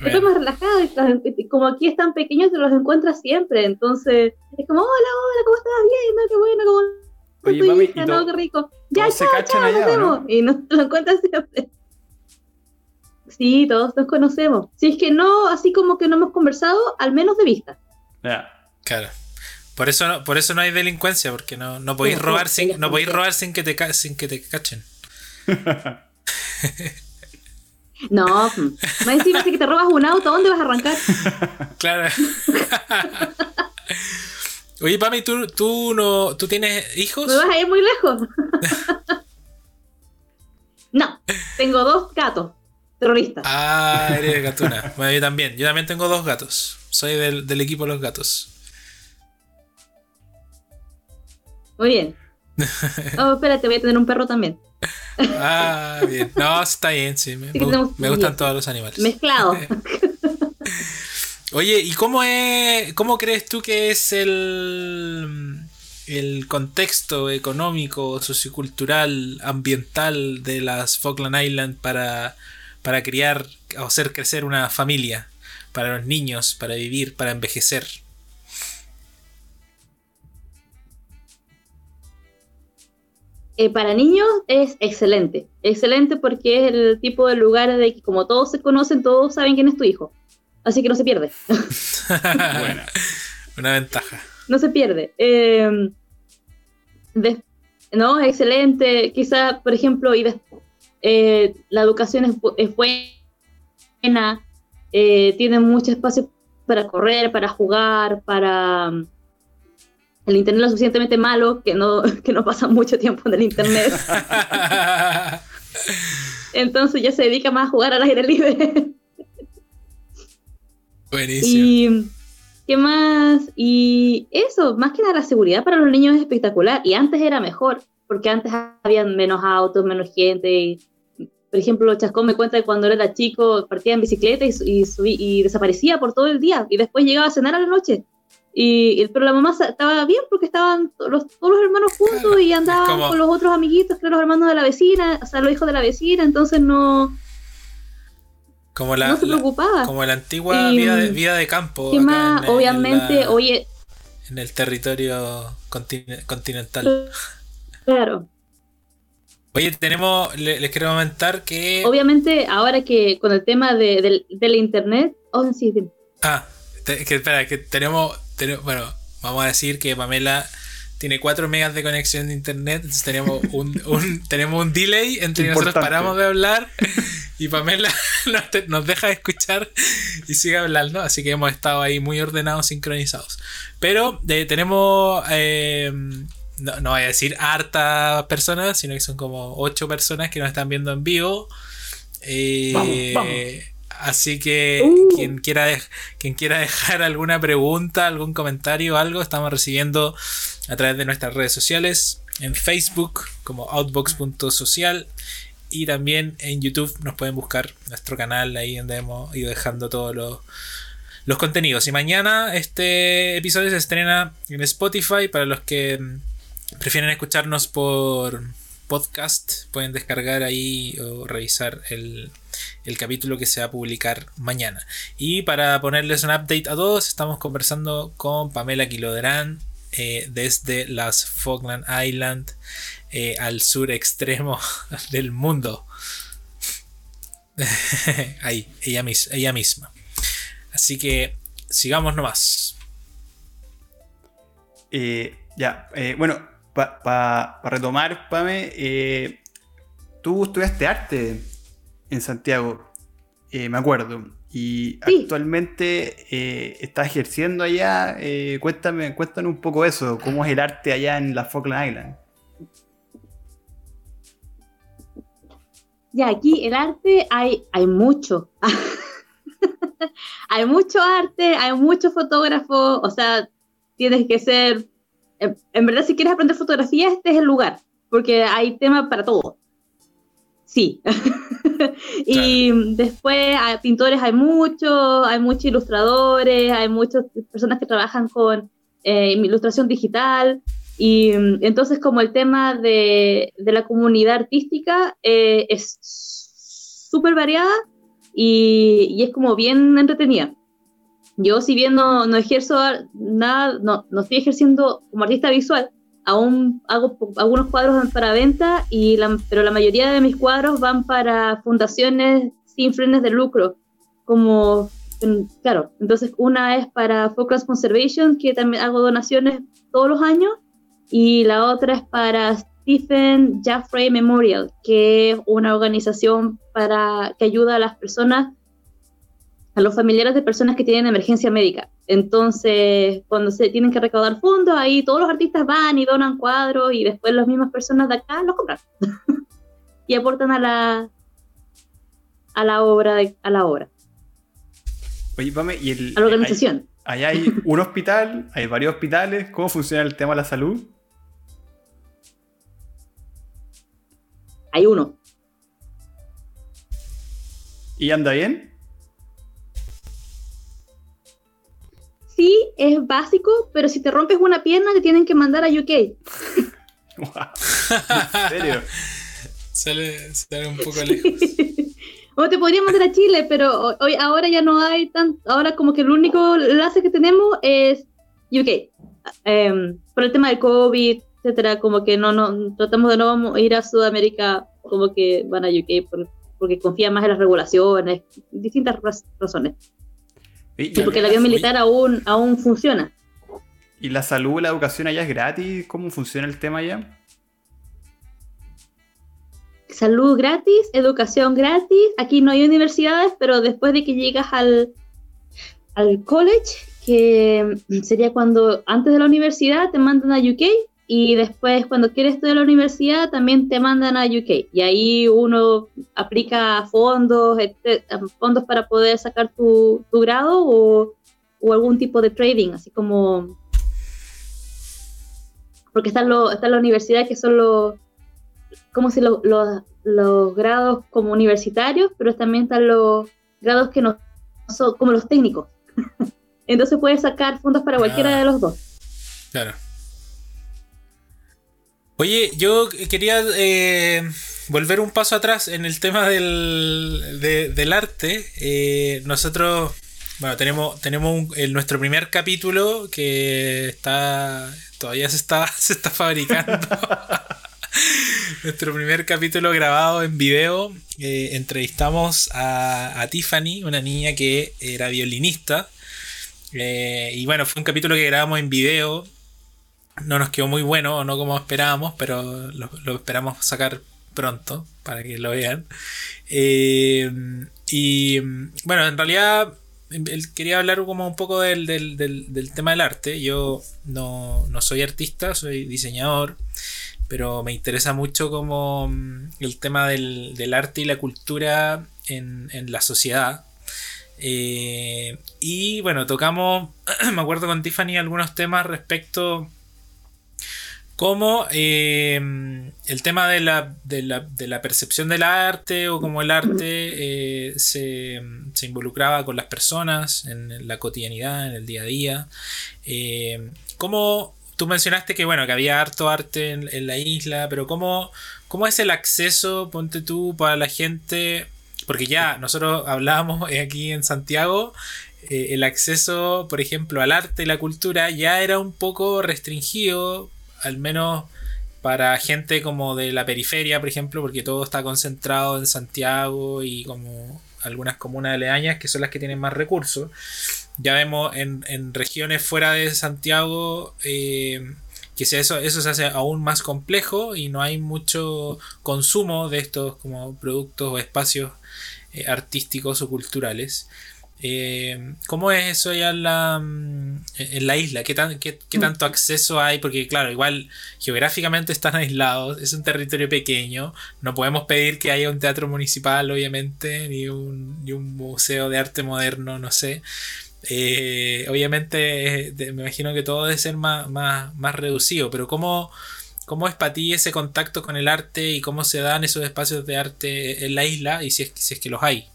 Bueno. más relajado, y los- y como aquí están pequeños, te los encuentras siempre. Entonces, es como, hola, hola, ¿cómo estás? Bien, ¿no? Qué bueno, ¿cómo Oye, tu mami, hija? ¿y no, qué rico. Ya, todos se cachan allá, no? Y nos te los encuentras siempre. Sí, todos nos conocemos. Si es que no, así como que no hemos conversado, al menos de vista. Ya. Claro. Por eso no, por eso no hay delincuencia, porque no, no podéis robar sin, no podéis que- robar sin que te ca- sin que te cachen. No, mm. más encima que te robas un auto, ¿a dónde vas a arrancar? Claro. Oye, Pami, ¿tú, tú no tú tienes hijos? ¿Me vas a ir muy lejos? no, tengo dos gatos terroristas. Ah, eres gatuna. Bueno, yo también. Yo también tengo dos gatos. Soy del, del equipo de los gatos. Muy bien. Oh, espérate, voy a tener un perro también. Ah, bien. No, está bien, sí. Me, me gustan todos los animales. Mezclado. Oye, ¿y cómo es, cómo crees tú que es el, el contexto económico, sociocultural, ambiental de las Falkland Islands para, para criar o hacer crecer una familia, para los niños, para vivir, para envejecer? Eh, para niños es excelente. Excelente porque es el tipo de lugar de que como todos se conocen, todos saben quién es tu hijo. Así que no se pierde. Buena. Una ventaja. no se pierde. Eh, de- no, excelente. Quizá, por ejemplo, y des- eh, la educación es, es buena, eh, tiene mucho espacio para correr, para jugar, para... El internet lo suficientemente malo que no, que no pasa mucho tiempo en el internet. Entonces ya se dedica más a jugar al aire libre. Buenísimo. Y qué más, y eso, más que nada la seguridad para los niños es espectacular. Y antes era mejor, porque antes había menos autos, menos gente. Y, por ejemplo, Chascón me cuenta que cuando él era chico partía en bicicleta y, y, subí- y desaparecía por todo el día. Y después llegaba a cenar a la noche. Y, y- pero la mamá estaba bien porque estaban to- los, todos los hermanos juntos y andaban como- con los otros amiguitos, que eran los hermanos de la vecina, o sea, los hijos de la vecina. Entonces no, como la, no se la- preocupaba. como la antigua Y, vida, de, vida de campo. ¿Qué acá más? en- en Obviamente, la- oye, en el territorio contine- continental. claro. Oye, tenemos, le- les quiero comentar que... Obviamente, ahora que con el tema de, del, del internet, oh, sí, sí. Ah, te- que espera, que tenemos, tenemos- bueno, vamos a decir que Pamela tiene 4 megas de conexión de internet, entonces tenemos un, un- tenemos un delay entre nosotros paramos de hablar y Pamela nos, te- nos deja de escuchar y sigue hablando, así que hemos estado ahí muy ordenados, sincronizados. Pero eh, tenemos, eh, no, no voy a decir hartas personas, sino que son como 8 personas que nos están viendo en vivo. Eh, Vamos, vamos. Así que Uh. quien quiera quien quiera dejar alguna pregunta, algún comentario algo, estamos recibiendo a través de nuestras redes sociales, en Facebook como outbox.social y también en YouTube nos pueden buscar nuestro canal ahí donde hemos ido dejando todos los, los contenidos. Y mañana este episodio se estrena en Spotify para los que prefieren escucharnos por podcast, pueden descargar ahí o revisar el, el capítulo que se va a publicar mañana. Y para ponerles un update a todos, estamos conversando con Pamela Quiloderán eh, desde las Falkland Island eh, al sur extremo del mundo. Ahí, ella, ella misma. Así que sigamos nomás. Eh, ya, bueno, para retomar, Pame, eh, tú estudiaste arte en Santiago, eh, me acuerdo, y Sí. actualmente eh, estás ejerciendo allá. cuéntame, cuéntanos un poco eso, cómo es el arte allá en la Falkland Island. Ya, aquí el arte hay, hay mucho. hay mucho arte, hay muchos fotógrafos, o sea, tienes que ser, en, en verdad si quieres aprender fotografía, este es el lugar, porque hay tema para todo. Sí. y después hay pintores hay muchos, hay muchos ilustradores, hay muchas personas que trabajan con eh, ilustración digital. Y mm, entonces como el tema de, de la comunidad artística eh, es súper variada y, y es como bien entretenida. Yo si bien no, no ejerzo nada, no, no estoy ejerciendo como artista visual, aún hago algunos cuadros para venta, y la- pero la mayoría de mis cuadros van para fundaciones sin fines de lucro, como, claro, entonces una es para Focus Conservation, que también hago donaciones todos los años, y la otra es para Stephen Jaffrey Memorial, que es una organización para, que ayuda a las personas, a los familiares de personas que tienen emergencia médica. Entonces, cuando se tienen que recaudar fondos, ahí todos los artistas van y donan cuadros y después las mismas personas de acá los compran y aportan a la a la obra de- a la obra. Oye, Pame, y el, a la organización. Allá hay un hospital, hay varios hospitales. ¿Cómo funciona el tema de la salud? Hay uno. ¿Y anda bien? Sí, es básico, pero si te rompes una pierna te tienen que mandar a UK. ¿En serio? sale, sale un poco lejos. o te podrían mandar a Chile, pero hoy, ahora ya no hay tan. Ahora, como que el único enlace que tenemos es UK. Em, por el tema del COVID, etcétera, como que no, no tratamos de no ir a Sudamérica, como que van a UK porque confían más en las regulaciones, distintas razones. Y, porque el avión militar aún, aún funciona. ¿Y la salud, la educación allá es gratis? ¿Cómo funciona el tema allá? Salud gratis, educación gratis. Aquí no hay universidades, pero después de que llegas al, al college, que sería cuando antes de la universidad te mandan a UK y después cuando quieres estudiar la universidad también te mandan a UK y ahí uno aplica fondos, fondos para poder sacar tu, tu grado o, o, algún tipo de trading, así como... Porque están, lo, está la universidad que son los... como si los, los grados como universitarios, pero también están los grados que no son como los técnicos. Entonces puedes sacar fondos para cualquiera ah. de los dos. Claro. Oye, yo quería eh, volver un paso atrás en el tema del, arte. Eh, nosotros, bueno, tenemos, tenemos nuestro primer capítulo que está todavía se está, se está fabricando. nuestro primer capítulo grabado en video. Eh, entrevistamos a, Tiffany, una niña que era violinista. y bueno, fue un capítulo que grabamos en video no nos quedó muy bueno, no como esperábamos, pero lo, esperamos sacar pronto para que lo vean. Eh, y bueno, en realidad quería hablar como un poco del, tema del arte. Yo no, soy artista, soy diseñador, pero me interesa mucho como mm, el tema del, arte y la cultura en, la sociedad. Eh, y bueno, tocamos, me acuerdo con Tiffany, algunos temas respecto como eh, el tema de la, de, la, percepción del arte o como el arte eh, se, involucraba con las personas en la cotidianidad, en el día a día. Eh, tú mencionaste que bueno, que había harto arte en, la isla, pero ¿cómo, ¿cómo, es el acceso, ponte tú, para la gente? Porque ya nosotros hablábamos aquí en Santiago, el acceso, por ejemplo, al arte y la cultura ya era un poco restringido al menos para gente como de la periferia, por ejemplo, porque todo está concentrado en Santiago y como algunas comunas aledañas que son las que tienen más recursos. Ya vemos en, regiones fuera de Santiago eh, que eso, eso se hace aún más complejo y no hay mucho consumo de estos como productos o espacios eh, artísticos o culturales. Eh, ¿Cómo es eso ya en la, mm, en la isla? ¿Qué, tan, qué, mm. tanto acceso hay? Porque claro, igual geográficamente están aislados, es un territorio pequeño, no podemos pedir que haya un teatro municipal, obviamente, ni un, ni un museo de arte moderno, no sé. Eh, obviamente me imagino que todo debe ser más, más, más reducido, pero ¿cómo, ¿cómo es para ti ese contacto con el arte y cómo se dan esos espacios de arte en la isla y si es, si es que los hay?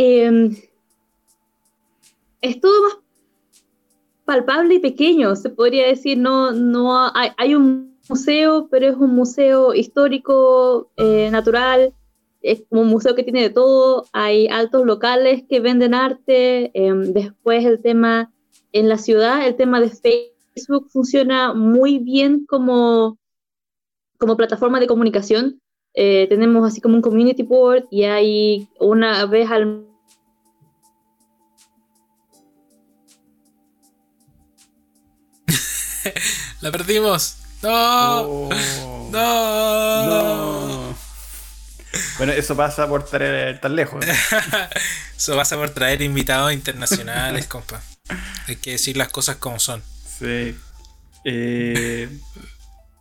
Eh, es todo más palpable y pequeño, se podría decir, no, no hay, un museo, pero es un museo histórico, eh, natural, es como un museo que tiene de todo, hay altos locales que venden arte, em, después el tema en la ciudad, el tema de Facebook funciona muy bien como, como plataforma de comunicación. Eh, tenemos así como un community board y hay una vez al La perdimos. No. Oh. No. Bueno, eso pasa por traer tan lejos. eso pasa por traer invitados internacionales, compa. Hay que decir las cosas como son. Sí. Eh,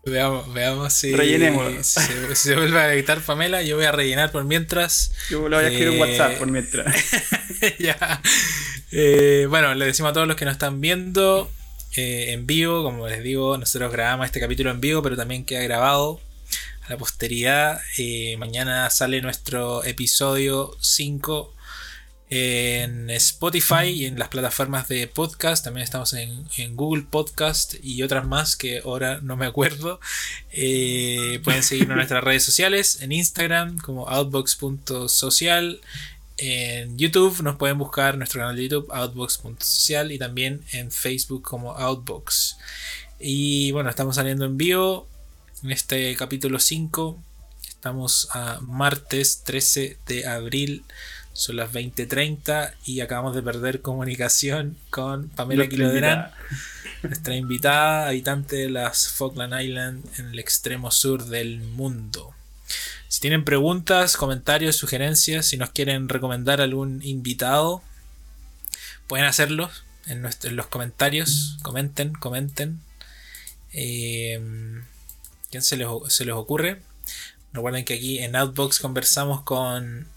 Veamos, veamos si, si se, si se vuelve a editar Pamela. Yo voy a rellenar por mientras. Yo lo voy a escribir en Eh, WhatsApp por mientras. ya. Eh, bueno, le decimos a todos los que nos están viendo eh, en vivo, como les digo, nosotros grabamos este capítulo en vivo, pero también queda grabado a la posteridad. Eh, mañana sale nuestro episodio 5 en Spotify y en las plataformas de podcast. También estamos en, Google Podcast y otras más que ahora no me acuerdo. Eh, pueden seguirnos en nuestras redes sociales, en Instagram como outbox.social. En YouTube nos pueden buscar nuestro canal de YouTube outbox.social y también en Facebook como Outbox. Y bueno, estamos saliendo en vivo en este capítulo 5. Estamos a martes 13 de abril. Son las 20:30 y acabamos de perder comunicación con Pamela Quiloderán, nuestra invitada, habitante de las Falkland Island en el extremo sur del mundo. Si tienen preguntas, comentarios, sugerencias, si nos quieren recomendar algún invitado, pueden hacerlo en, los comentarios. Comenten, comenten. Eh, ¿Quién se les, se les ocurre? Recuerden que aquí en Outbox conversamos con,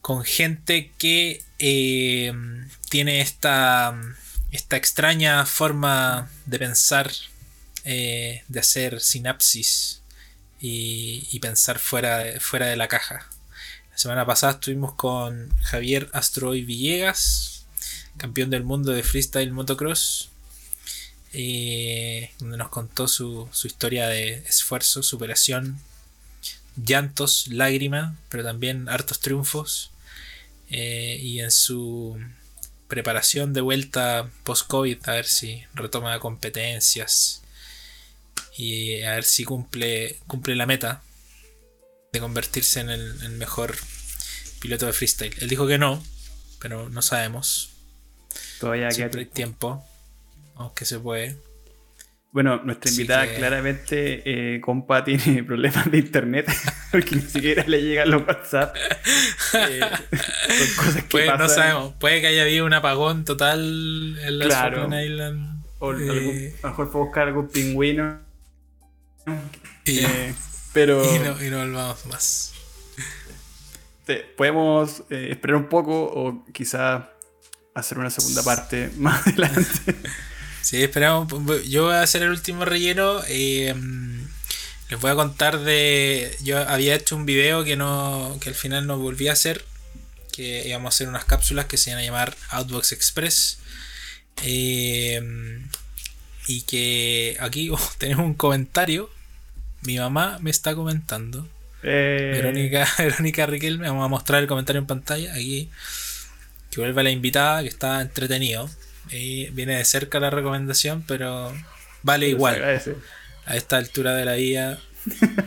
con gente que eh, tiene esta, esta extraña forma de pensar, eh, de hacer sinapsis y, pensar fuera de, fuera de la caja. La semana pasada estuvimos con Javier Astroy Villegas, campeón del mundo de freestyle motocross, eh, donde nos contó su, su historia de esfuerzo, superación, llantos, lágrimas, pero también hartos triunfos. eh, y en su preparación de vuelta post-COVID, a ver si retoma competencias y a ver si cumple, cumple la meta de convertirse en el, el mejor piloto de freestyle. Él dijo que no, pero no sabemos. Todavía queda Siempre hay tiempo. aunque se puede. Bueno, nuestra invitada que- claramente, eh, compa, tiene problemas de internet porque ni siquiera le llegan los WhatsApp. Eh, son cosas que no pasan. sabemos, puede que haya habido un apagón total en la Claro. Island. O Eh, algún- a lo mejor fue buscar algún pingüino. Y, eh, pero y no, y no volvamos más. podemos eh, esperar un poco o quizá hacer una segunda parte más adelante. Sí, esperamos. Yo voy a hacer el último relleno. eh, les voy a contar de. Yo había hecho un video que no. que al final no volví a hacer. Que íbamos a hacer unas cápsulas que se iban a llamar Outbox Express. eh, y que aquí oh, tenemos un comentario. Mi mamá me está comentando. Eh, Verónica, Verónica Riquelme, vamos a mostrar el comentario en pantalla. Aquí que vuelva la invitada, que está entretenido. Y viene de cerca la recomendación, pero vale igual. A esta altura de la vida,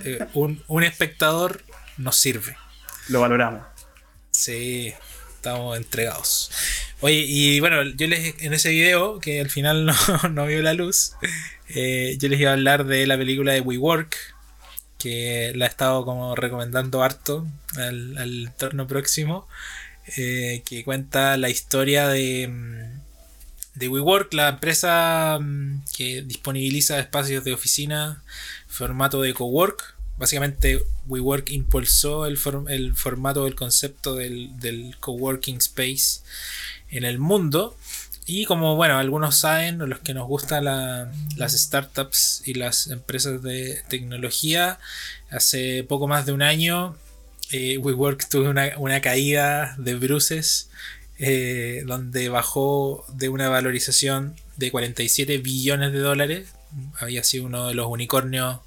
eh, un, un espectador nos sirve. Lo valoramos. Sí, estamos entregados. Oye, y bueno, yo les en ese video, que al final no, no vio la luz, eh, yo les iba a hablar de la película de WeWork, que la he estado como recomendando harto al, al entorno próximo, eh, que cuenta la historia de, mm, de WeWork, la empresa mm, que disponibiliza espacios de oficina, formato de cowork. Básicamente, WeWork impulsó el, form- el formato, el concepto del, del coworking space en el mundo. Y como bueno, algunos saben, o los que nos gustan la- las startups y las empresas de tecnología, hace poco más de un año, eh, WeWork tuvo una, una caída de bruces, eh, donde bajó de una valorización de 47 billones de dólares. Había sido uno de los unicornios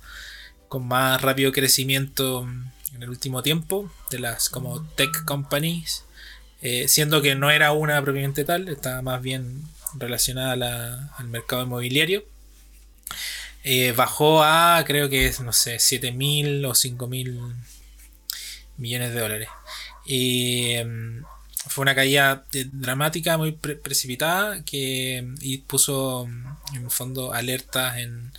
con más rápido crecimiento en el último tiempo de las como tech companies. Eh, siendo que no era una propiamente tal, estaba más bien relacionada al mercado inmobiliario. Eh, bajó a, creo que es, no sé, 7 mil o 5 mil millones de dólares. Y, mm, fue una caída eh, dramática, muy pre- precipitada, que y puso mm, en fondo alertas en,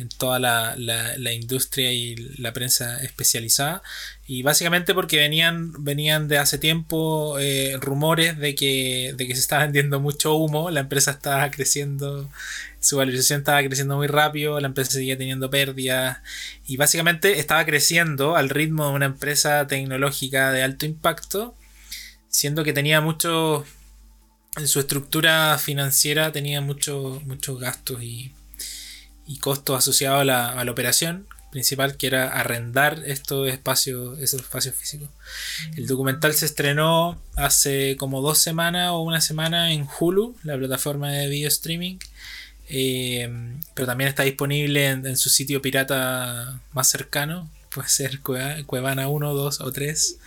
en toda la, la, industria y la prensa especializada. Y básicamente porque venían, venían de hace tiempo eh, rumores de que, de que se estaba vendiendo mucho humo, la empresa estaba creciendo, su valorización estaba creciendo muy rápido, la empresa seguía teniendo pérdidas y básicamente estaba creciendo al ritmo de una empresa tecnológica de alto impacto, siendo que tenía mucho en su estructura financiera tenía muchos muchos gastos y y costos asociados a la, operación principal que era arrendar estos espacios, esos espacios físicos. El documental se estrenó hace como dos semanas o una semana en Hulu, la plataforma de video streaming. Eh, pero también está disponible en, su sitio pirata más cercano. Puede ser Cuevana 1, 2 o 3.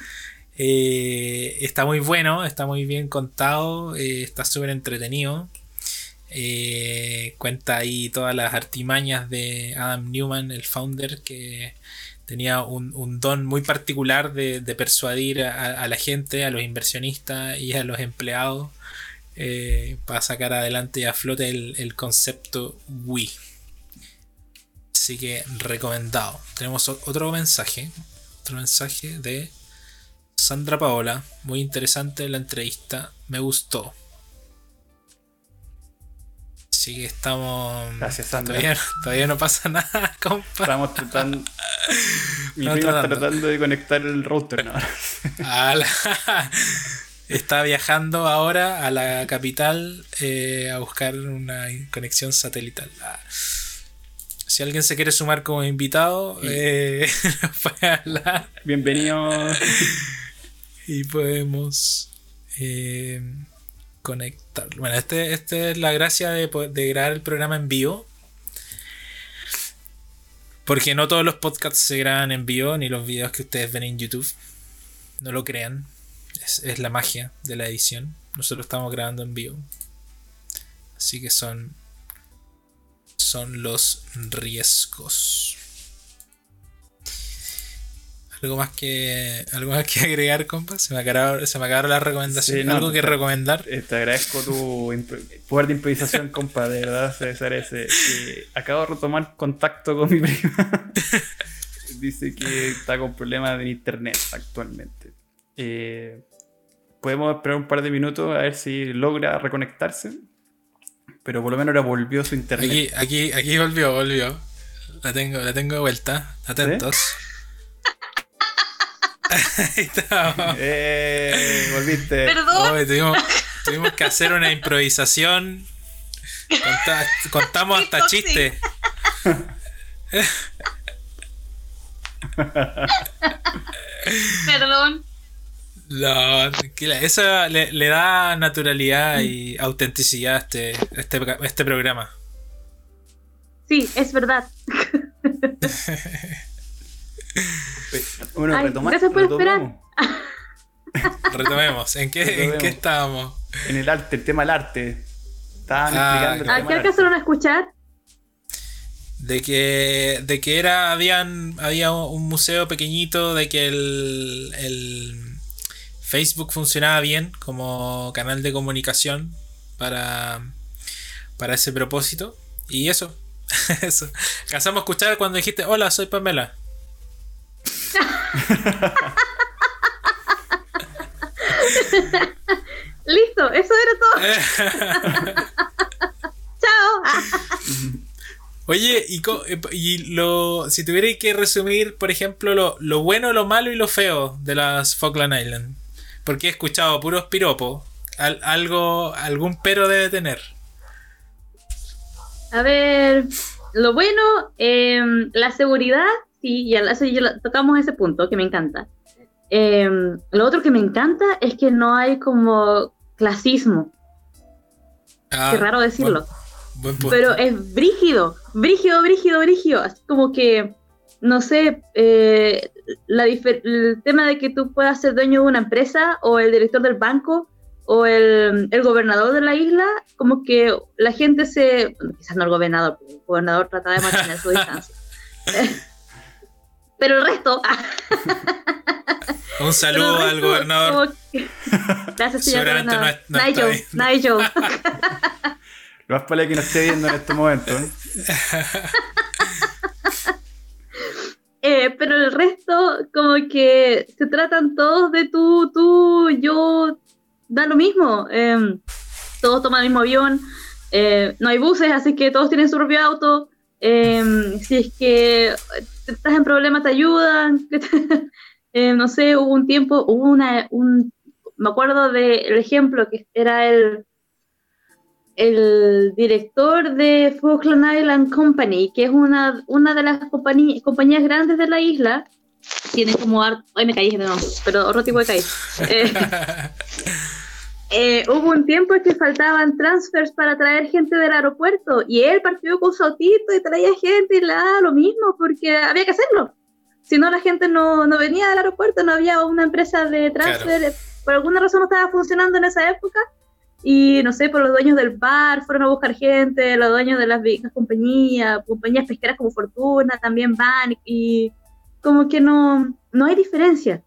Eh, está muy bueno, está muy bien contado, eh, está súper entretenido. Eh, cuenta ahí todas las artimañas de Adam Newman, el founder, que tenía un, don muy particular de, persuadir a, la gente, a los inversionistas y a los empleados eh, para sacar adelante y a flote el, concepto Wii. Así que recomendado. Tenemos otro mensaje. Otro mensaje de Sandra Paola. Muy interesante la entrevista. Me gustó. Así que estamos. Gracias, Sandra. Todavía, no pasa nada, compa. Estamos tratando. Mi prima está tratando de conectar el router Está viajando ahora a la capital eh, a buscar una conexión satelital. Ah. Si alguien se quiere sumar como invitado, eh, puede hablar. Bienvenido. y podemos. Eh, conectarlo. Bueno, este, este es la gracia de, de grabar el programa en vivo. Porque no todos los podcasts se graban en vivo, ni los videos que ustedes ven en YouTube. No lo crean. Es, es, la magia de la edición. Nosotros estamos grabando en vivo. Así que son. Son los riesgos. ¿Algo más que, algo más que agregar, compa? Se me acabaron, se me acabaron las recomendaciones. ¿Algo que recomendar? Eh, te agradezco tu poder de improvisación, compa. De verdad, César, ese. acabo de retomar contacto con mi prima. Dice que está con problemas de internet actualmente. Eh, podemos esperar un par de minutos a ver si logra reconectarse. Pero por lo menos ahora volvió su internet. Aquí, aquí, aquí volvió, volvió. La tengo, la tengo de vuelta. Atentos. Ahí Eh, volviste. Perdón. tuvimos, que hacer una improvisación. contamos hasta chistes. Perdón. No, tranquila. Eso le, da naturalidad y autenticidad a este, este, este programa. Sí, es verdad. Bueno, gracias por esperar. Retomemos. ¿En qué, ¿En qué estábamos? En el arte, el tema del arte. Estaban ah, explicando el ¿A qué alcanzaron a escuchar? De que, de que era, habían, había un museo pequeñito, de que el, el Facebook funcionaba bien como canal de comunicación para, para ese propósito. Y eso, eso. Alcanzamos a escuchar cuando dijiste, hola, soy Pamela. Listo, eso era todo. Chao. Oye, y, y, lo, si tuvierais que resumir, por ejemplo, lo, lo, bueno, lo malo y lo feo de las Falkland Islands, porque he escuchado puros piropos, algo, algún pero debe tener. A ver, lo bueno, em, la seguridad sí, ya, ya tocamos ese punto que me encanta. Em, lo otro que me encanta es que no hay como clasismo. Ah, Qué raro decirlo. pero es brígido, brígido, brígido, brígido. Así como que, no sé, eh, el tema de que tú puedas ser dueño de una empresa o el director del banco o el, el, gobernador de la isla, como que la gente se, quizás no el gobernador, el gobernador trata de mantener su distancia. Pero el resto. Un saludo al gobernador. Gracias, señor gobernador. No es, Nigel, Nigel. Lo más probable que no esté viendo en este momento. Eh, pero el resto, como que se tratan todos de tú, tú, yo, da lo mismo. Em, todos toman el mismo avión, eh, no hay buses, así que todos tienen su propio auto. Em, si es que estás en problemas, te ayudan. Em, no sé, hubo un tiempo, hubo una, un, me acuerdo del ejemplo que era el, el director de Falkland Island Company, que es una, una de las compañías grandes de la isla. Tiene como. Ay, me caí de nuevo, pero otro tipo de caí. Eh, eh, hubo un tiempo que faltaban transfers para traer gente del aeropuerto y él partió con su autito y traía gente y le daba lo mismo porque había que hacerlo. Si no, la gente no, no venía del aeropuerto, no había una empresa de transfer. Por alguna razón no estaba funcionando en esa época y no sé, por los dueños del bar fueron a buscar gente, los dueños de las viejas compañías, compañías pesqueras como Fortuna también van y como que no, no hay diferencia.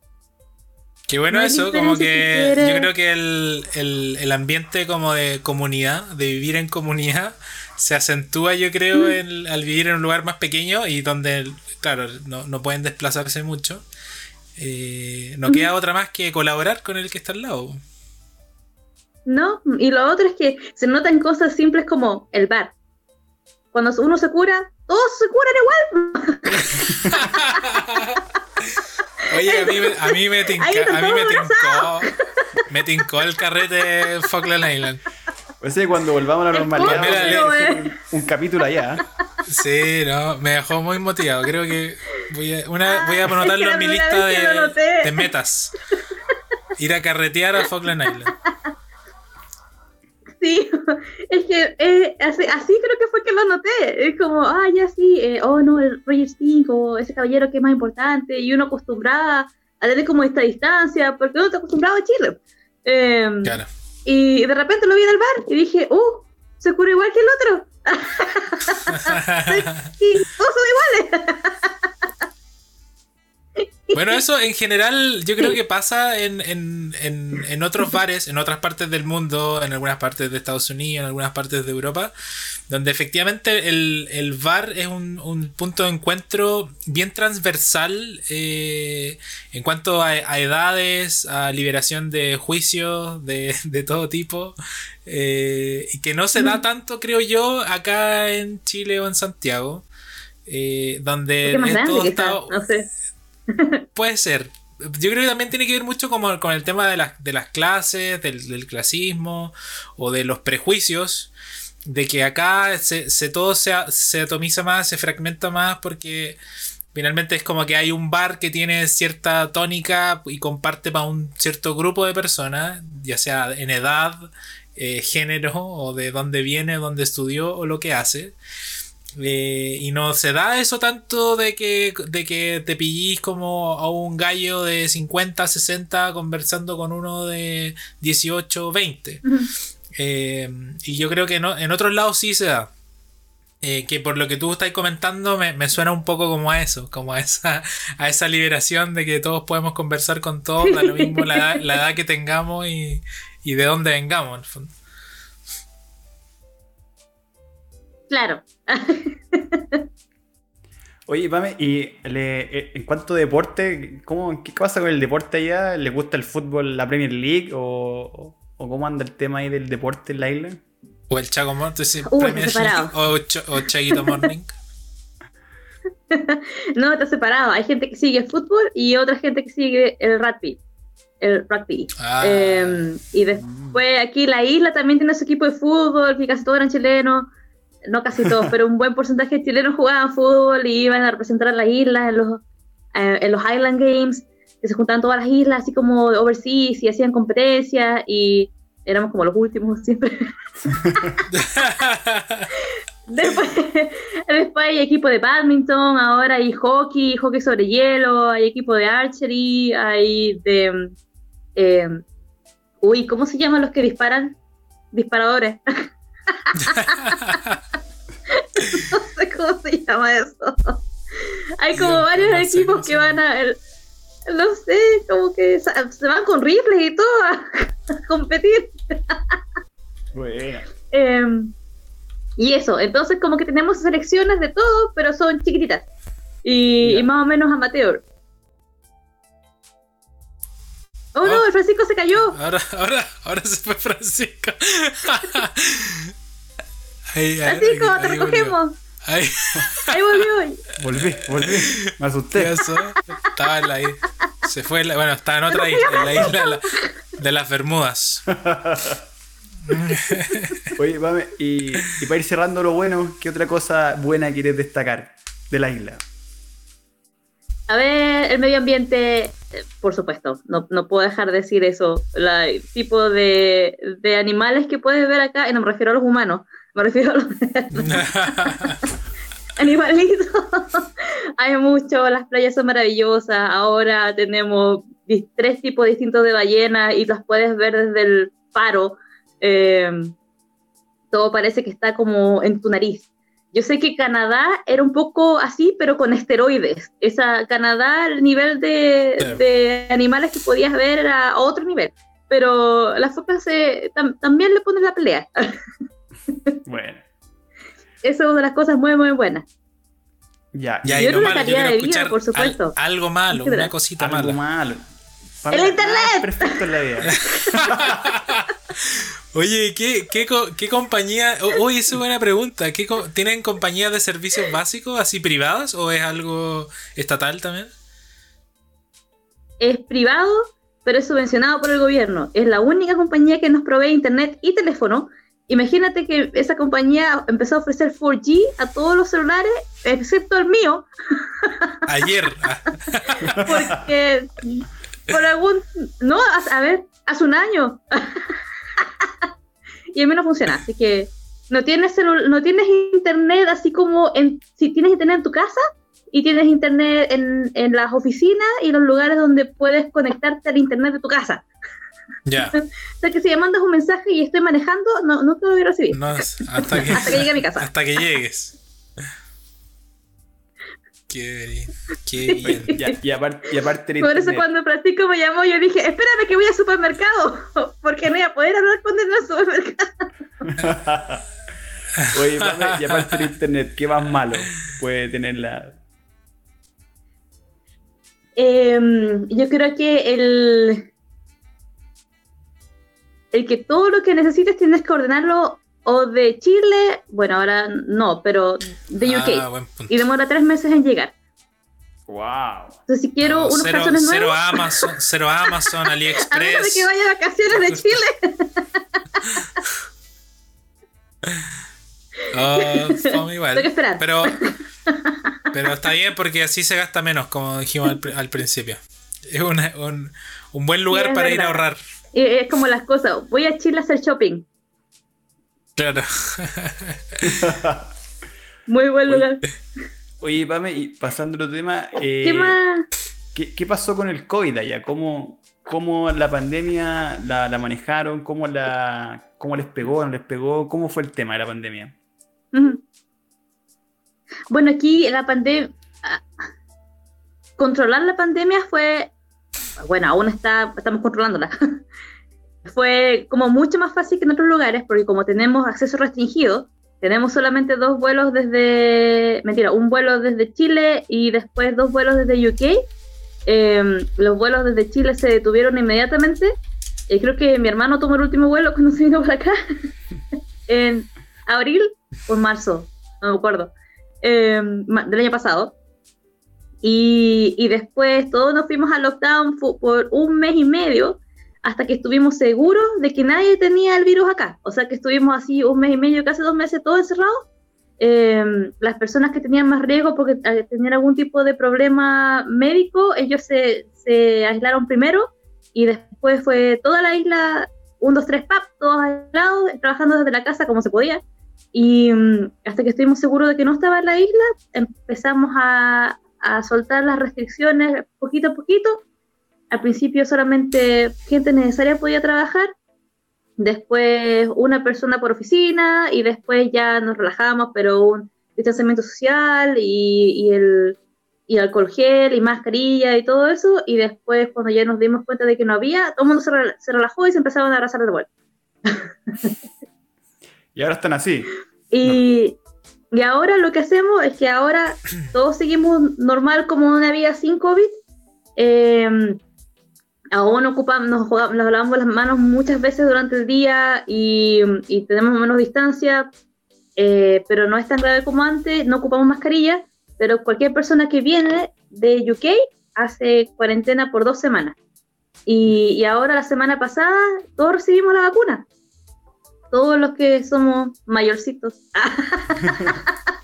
Qué bueno eso, como que yo creo que el, ambiente como de comunidad, de vivir en comunidad, se acentúa yo creo al vivir en un lugar más pequeño y donde, claro, no, pueden desplazarse mucho. Eh, no queda otra más que colaborar con el que está al lado. No, y lo otro es que se notan cosas simples como el bar. Cuando uno se cura, todos se curan igual. Oye, a mí, a mí me tincó, a mí me tincó, me tincó el carrete Falkland Island. Pues sí, cuando volvamos a la normalidad, eh. un, capítulo allá. Sí, no, me dejó muy motivado. Creo que voy a, una, voy a anotarlo en mi lista de, de, metas. Ir a carretear a Falkland Island. Sí, es que eh, así, creo que fue que lo noté. Es como, ah, ya sí, eh, oh no, el Roger 5, ese caballero que es más importante, y uno acostumbraba a tener como esta distancia, porque uno está acostumbrado a Chile. Em, claro. Y de repente lo vi en el bar y dije, uh, se cura igual que el otro. sí, todos son iguales. Bueno, eso en general yo creo que pasa en, en, en, otros bares, en otras partes del mundo, en algunas partes de Estados Unidos, en algunas partes de Europa, donde efectivamente el, bar es un, punto de encuentro bien transversal eh, en cuanto a, edades, a liberación de juicios de, todo tipo, eh, y que no se da tanto, creo yo, acá en Chile o en Santiago. Eh, donde todo está, no sé. Puede ser. Yo creo que también tiene que ver mucho como con el tema de, las, clases, del, clasismo o de los prejuicios. De que acá se, todo se, se atomiza más, se fragmenta más porque finalmente es como que hay un bar que tiene cierta tónica y comparte para un cierto grupo de personas, ya sea en edad, eh, género o de dónde viene, dónde estudió o lo que hace. Eh, y no se da eso tanto de que, de que te pillís como a un gallo de 50, 60 conversando con uno de 18, 20. Eh, y yo creo que no, en otros lados sí se da. Eh, que por lo que tú estás comentando me, suena un poco como a eso, como a esa, a esa liberación de que todos podemos conversar con todos, da lo mismo la, edad que tengamos y, y de dónde vengamos, en fondo. Claro. Oye, Pame, y eh, en cuanto a deporte, ¿cómo, ¿qué pasa con el deporte allá? ¿Le gusta el fútbol, la Premier League? ¿O, cómo anda el tema ahí del deporte en la isla? ¿O el Chaco Morning? ¿O, Chaguito Morning? no, está separado. Hay gente que sigue el fútbol y otra gente que sigue el rugby. El rugby. Ah. Em, y después aquí la isla también tiene su equipo de fútbol, que casi todos eran chilenos no casi todos, pero un buen porcentaje de chilenos jugaban fútbol y iban a representar a las islas en los, eh, en los Island Games, que se juntaban todas las islas, así como overseas, y hacían competencias, y éramos como los últimos siempre. después, después hay equipo de badminton, ahora hay hockey, hockey sobre hielo, hay equipo de archery, hay de... Eh, uy, ¿cómo se llaman los que disparan? Disparadores. no sé cómo se llama eso. Hay como varios equipos que van a. no sé, como que se van con rifles y todo a, competir. Bueno. Em, y eso, entonces como que tenemos selecciones de todo, pero son chiquititas. y, más o menos amateur. Oh, Oh. no, el Francisco se cayó. Ahora, ahora, ahora se fue Francisco. Ahí, Francisco, ahí te recogemos. Ahí, Ahí volvió. Volví, volví. Me ¿qué asusté. pasó? Estaba en la isla. Se fue, en la- bueno, estaba en otra isla, en la isla de, la- de las Bermudas. Oye, Pame, y, y para ir cerrando lo bueno, ¿qué otra cosa buena quieres destacar de la isla? A ver, el medio ambiente, por supuesto, no, no puedo dejar de decir eso. La- El tipo de, de animales que puedes ver acá, y no me refiero a los humanos, me refiero a los animalitos. Hay mucho, las playas son maravillosas. Ahora tenemos tres tipos distintos de ballenas y las puedes ver desde el faro. Eh, todo parece que está como en tu nariz. Yo sé que Canadá era un poco así, pero con esteroides. Esa Canadá, el nivel de, animales que podías ver era a otro nivel. Pero las focas se, tam- también le ponen la pelea. Bueno, Eso es una de las cosas muy, muy buenas. ya. Ya, Yo y la malo, yo calidad quiero de vida, por supuesto. al- algo malo, ¿Qué una cosita algo mala. malo. ¡El internet! nada Perfecto en la vida. Oye, ¿qué, qué, co- qué compañía? Oye, esa es buena pregunta. ¿Qué co- ¿Tienen compañías de servicios básicos así privadas o es algo estatal también? Es privado, pero es subvencionado por el gobierno. Es la única compañía que nos provee internet y teléfono. Imagínate que esa compañía empezó a ofrecer 4G a todos los celulares, excepto el mío, Ayer. ah, porque por algún... No, a, a ver, hace un año. y mío no funciona, así que no tienes, celu- no tienes internet así como en... Si tienes internet en tu casa y tienes internet en, en las oficinas y los lugares donde puedes conectarte al internet de tu casa. ya. O sea que si me mandas un mensaje y estoy manejando, no, no te lo voy a recibir. No, hasta que, Hasta que llegue a mi casa. Hasta que llegues. Qué bien. Qué bien. Y, aparte, y aparte Por eso cuando Francisco me llamó, yo dije, espérame que voy al supermercado, porque no voy a poder hablar con él el supermercado. Oye, y aparte el internet, ¿qué más malo puede tener la. Em, yo creo que el, el que todo lo que necesites tienes que ordenarlo o de Chile, bueno, ahora no, pero de UK. Ah. Y demora tres meses en llegar. ¡Wow! Entonces, si quiero No, unos cero, calzones cero nuevos, Amazon, cero Amazon, a menos de AliExpress. que vaya de vacaciones de Chile, fome igual. tengo que esperar. Pero, pero está bien porque así se gasta menos, como dijimos al, al principio. Es una- un, un buen lugar Sí, es para ir a verdad. ahorrar. Y es como las cosas, voy a Chile a hacer shopping. Claro. Muy buen lugar. Oye, Pame, y pasando otro tema, eh, ¿Qué más? ¿qué, qué pasó con el COVID allá? ¿Cómo, cómo la pandemia la, la manejaron? ¿Cómo, la, ¿Cómo les pegó? ¿No les pegó? ¿Cómo fue el tema de la pandemia? Bueno, aquí la pandemia. Controlar la pandemia fue. Bueno, aún está, estamos controlándola. fue como mucho más fácil que en otros lugares, porque como tenemos acceso restringido, tenemos solamente dos vuelos desde. Mentira, un vuelo desde Chile y después dos vuelos desde UK. Eh, los vuelos desde Chile se detuvieron inmediatamente. Y creo que mi hermano tomó el último vuelo cuando se vino para acá. en abril o marzo, no me acuerdo, eh, del año pasado. Y, y después todos nos fuimos al lockdown por un mes y medio hasta que estuvimos seguros de que nadie tenía el virus acá. O sea que estuvimos así un mes y medio, casi dos meses, todos encerrados. Eh, las personas que tenían más riesgo porque eh, tenían algún tipo de problema médico, ellos se, se aislaron primero y después fue toda la isla, un, dos, tres, pap, todos aislados, trabajando desde la casa como se podía. Y mm, hasta que estuvimos seguros de que no estaba en la isla, empezamos a, a soltar las restricciones poquito a poquito. Al principio solamente gente necesaria podía trabajar, después una persona por oficina y después ya nos relajamos, pero un distanciamiento social y, y el y alcohol gel y mascarilla y todo eso, y después cuando ya nos dimos cuenta de que no había, todo el mundo se, se relajó y se empezaron a abrazar de vuelta. Y ahora están así. Y y ahora lo que hacemos es que ahora todos seguimos normal como una vida sin COVID. Eh, aún ocupamos, nos, jugamos- nos lavamos las manos muchas veces durante el día y, y tenemos menos distancia, eh, pero no es tan grave como antes, no ocupamos mascarilla, pero cualquier persona que viene de UK hace cuarentena por dos semanas. Y, y ahora la semana pasada todos recibimos la vacuna. Todos los que somos mayorcitos.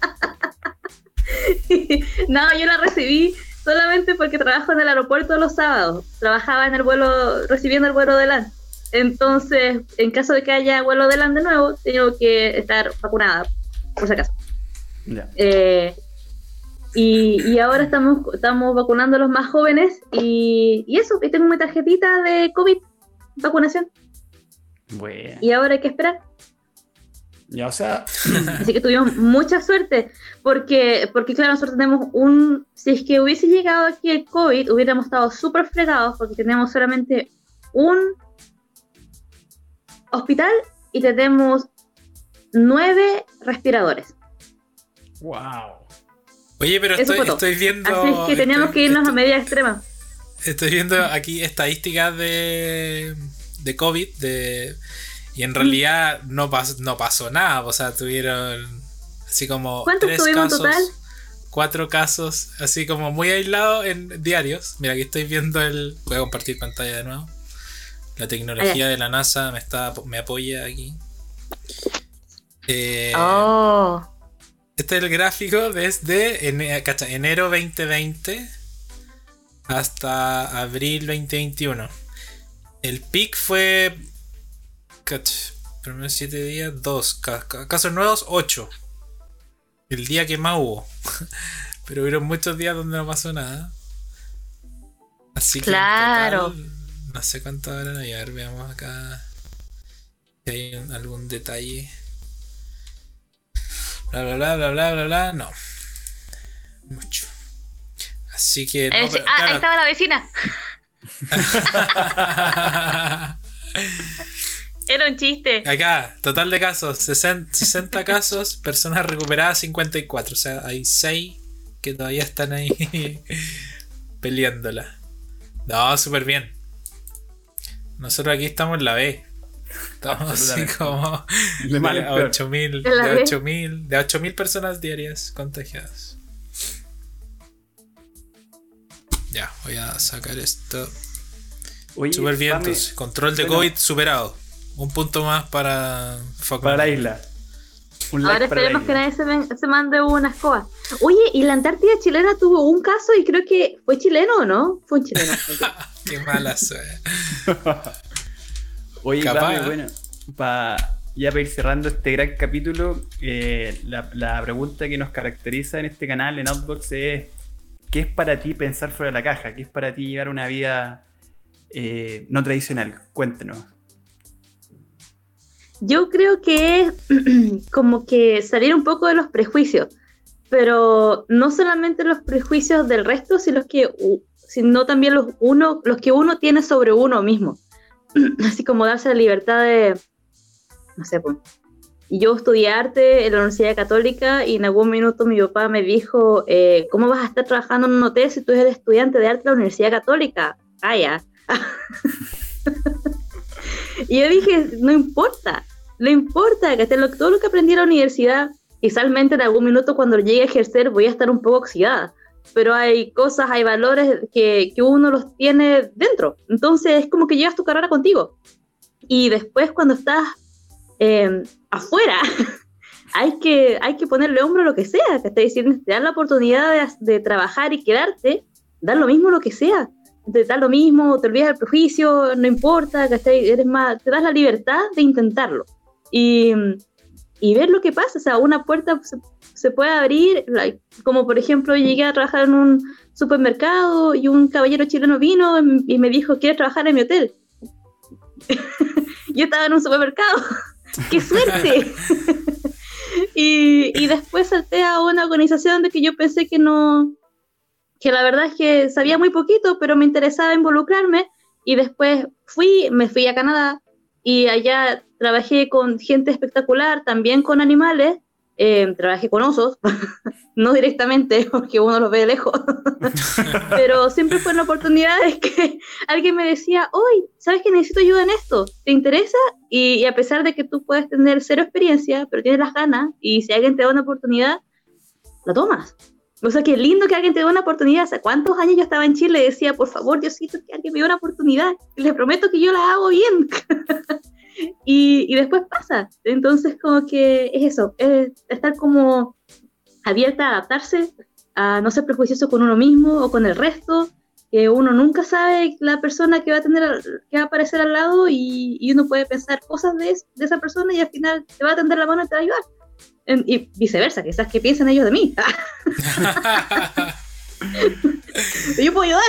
no, yo la recibí solamente porque trabajo en el aeropuerto los sábados. Trabajaba en el vuelo, recibiendo el vuelo de LAN. Entonces, en caso de que haya vuelo de LAN de nuevo, tengo que estar vacunada, por si acaso. Eh, y, y ahora estamos, estamos vacunando a los más jóvenes y, y eso, y tengo mi tarjetita de COVID, vacunación, Bueno. y ahora hay que esperar. Ya, o sea, Así que tuvimos mucha suerte, porque, porque claro, nosotros tenemos un, si es que hubiese llegado aquí el COVID, hubiéramos estado súper fregados, porque tenemos solamente un hospital y tenemos nueve respiradores. wow. Oye, pero estoy, viendo. Así es que teníamos estoy- que irnos a estoy- media extrema. Estoy viendo aquí estadísticas de, de COVID de, y en realidad no, pas- no pasó nada. O sea, tuvieron así como ¿Cuántos tres tuvimos en casos, total? cuatro casos, así como muy aislados en diarios. Mira, aquí estoy viendo el. Voy a compartir pantalla de nuevo. La tecnología de la NASA me está me apoya aquí. Eh, Oh. Este es el gráfico desde enero 2020 hasta abril 2021. El pic fue. Cacha, primeros 7 días, 2. Casos nuevos, 8. El día que más hubo. Pero hubieron muchos días donde no pasó nada. Así que. Claro. total, no sé cuánto habrán ahí. A ver, veamos acá. Si hay algún detalle. Bla bla bla bla bla bla bla. No. Mucho. Así que. no, Eh, pero, ah, ahí estaba la vecina. Era un chiste. Acá, total de casos, 60, 60 casos, personas recuperadas 54. O sea, hay 6 que todavía están ahí peleándola. No, súper bien. Nosotros aquí estamos en la B. Estamos así como De mal en a peor. 8000 En la de B. 8000 de 8000 personas diarias contagiadas. Ya, voy a sacar esto. Súper bien, entonces. Control de bueno. COVID superado. Un punto más para para la isla. Un Ahora esperemos que nadie se, ven- se mande una escoba. Oye, y la Antártida chilena tuvo un caso y creo que fue chileno o no? Fue un chileno. Qué mala suerte. Oye, Capaz. Pame, bueno, pa- ya para ir cerrando este gran capítulo, eh, la, la pregunta que nos caracteriza en este canal, en Outbox, es ¿qué es para ti pensar fuera de la caja? ¿Qué es para ti llevar una vida eh, no tradicional? Cuéntenos. Yo creo que es como que salir un poco de los prejuicios, pero no solamente los prejuicios del resto, sino, que, sino también los, uno, los que uno tiene sobre uno mismo. Así como darse la libertad de, no sé, pues. Yo estudié arte en la Universidad Católica y en algún minuto mi papá me dijo, eh, ¿cómo vas a estar trabajando en un hotel si tú eres estudiante de arte de la Universidad Católica? Ah. Y yo dije, no importa, no importa, que lo, todo lo que aprendí en la universidad, quizásmente en algún minuto cuando llegue a ejercer voy a estar un poco oxidada, pero hay cosas, hay valores que, que uno los tiene dentro. Entonces es como que llevas tu carrera contigo. Y después cuando estás eh, afuera, hay que, hay que ponerle hombro a lo que sea, que te diciendo, te dan la oportunidad de, de trabajar y quedarte, dan lo mismo lo que sea te da lo mismo, te olvidas del prejuicio, no importa, ¿cachai? Eres más, te das la libertad de intentarlo y, y ver lo que pasa, o sea, una puerta se, se puede abrir, like, como por ejemplo llegué a trabajar en un supermercado y un caballero chileno vino y me dijo, ¿quieres trabajar en mi hotel? Yo estaba en un supermercado, ¡qué suerte! y, y después salté a una organización de que yo pensé que no, que la verdad es que sabía muy poquito, pero me interesaba involucrarme y después fui, me fui a Canadá y allá trabajé con gente espectacular, también con animales, Eh, trabajé con osos, no directamente porque uno los ve de lejos, pero siempre fue una oportunidad de que alguien me decía, hoy, ¿sabes que necesito ayuda en esto? ¿Te interesa? Y, y, a pesar de que tú puedes tener cero experiencia, pero tienes las ganas, y si alguien te da una oportunidad, la tomas. O sea, qué lindo que alguien te dé una oportunidad. ¿Hace cuántos años yo estaba en Chile y decía, por favor, Diosito, que alguien me dé una oportunidad? Les prometo que yo la hago bien. y, y, después pasa. Entonces, como que es eso, es estar como abierta a adaptarse, a no ser prejuicioso con uno mismo o con el resto, que uno nunca sabe la persona que va a tener, que va a aparecer al lado y, y uno puede pensar cosas de, de esa persona y al final te va a tender la mano y te va a ayudar y viceversa, quizás que piensen ellos de mí. yo puedo ayudar.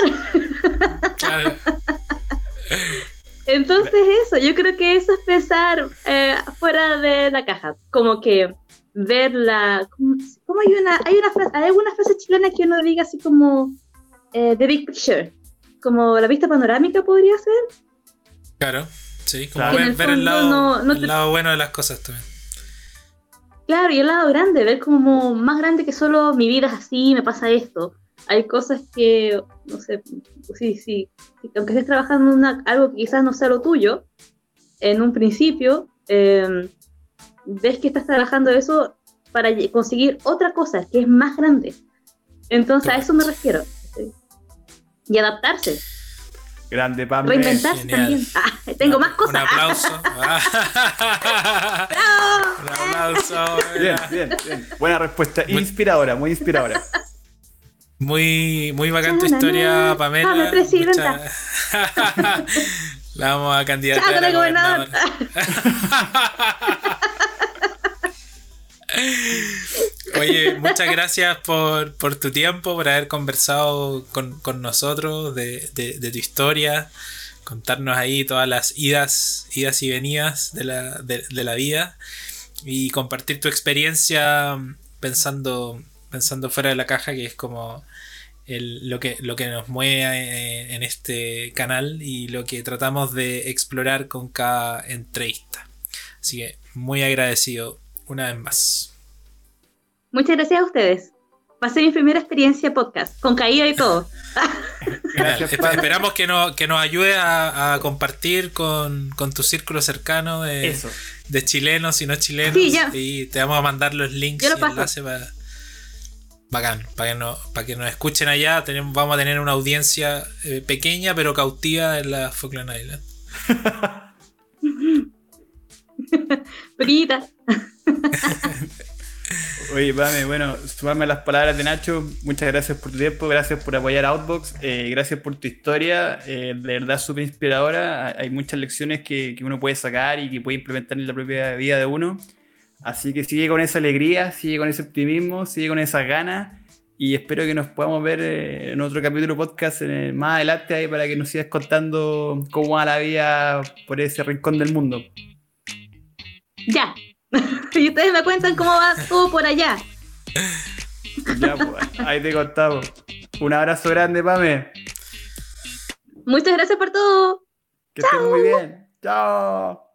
Entonces eso, yo creo que eso es pensar eh, fuera de la caja, como que ver la... ¿Cómo, hay una, hay una frase, hay alguna frase chilena que uno diga así como eh, the big picture, como la vista panorámica podría ser? Claro, sí, como ver, el, el, lado, el lado bueno de las cosas también. Claro, y el lado grande, ver como más grande que solo mi vida es así, me pasa esto. Hay cosas que, no sé, sí, sí, aunque estés trabajando en algo que quizás no sea lo tuyo, en un principio, em, ves que estás trabajando eso para conseguir otra cosa que es más grande. Entonces a eso me refiero. Y adaptarse. Grande, Pam. Reinventarse también. Ah, tengo más cosas. Un aplauso. un aplauso. Bien, bien, bien. Buena respuesta. Inspiradora, muy inspiradora. Muy, muy bacán tu historia, Pamela. Pame, presidenta. La vamos a candidatar. Chao, a gobernador. Oye, muchas gracias por, por, tu tiempo, por haber conversado con, con nosotros de, de, tu historia, contarnos ahí todas las idas, idas y venidas de la, de, la vida y compartir tu experiencia pensando, pensando fuera de la caja, que es como el, lo, que, lo que nos mueve en este canal y lo que tratamos de explorar con cada entrevista. Así que muy agradecido una vez más. Muchas gracias a ustedes. Pasé mi primera experiencia podcast, con caída y todo. Gracias, esperamos que, no, que nos ayude a, a compartir con, con, tu círculo cercano de, de, chilenos y no chilenos. Sí, ya. Y te vamos a mandar los links y enlaces para. Bacán, para que, no, para que nos escuchen allá. Tenemos, vamos a tener una audiencia eh, pequeña pero cautiva en la Falkland Island. Pequeñita. Oye, Pame, bueno, sumarme las palabras de Nacho. Muchas gracias por tu tiempo, gracias por apoyar a Outbox, eh, gracias por tu historia. Eh, de verdad, súper inspiradora. Hay muchas lecciones que, que, uno puede sacar y que puede implementar en la propia vida de uno. Así que sigue con esa alegría, sigue con ese optimismo, sigue con esas ganas. Y espero que nos podamos ver eh, en otro capítulo podcast más adelante ahí para que nos sigas contando cómo va la vida por ese rincón del mundo. Ya, y ustedes me cuentan cómo va todo por allá. Ya, pues, ahí te contamos. Un abrazo grande, Pame. Muchas gracias por todo. Que estén muy bien. Chao.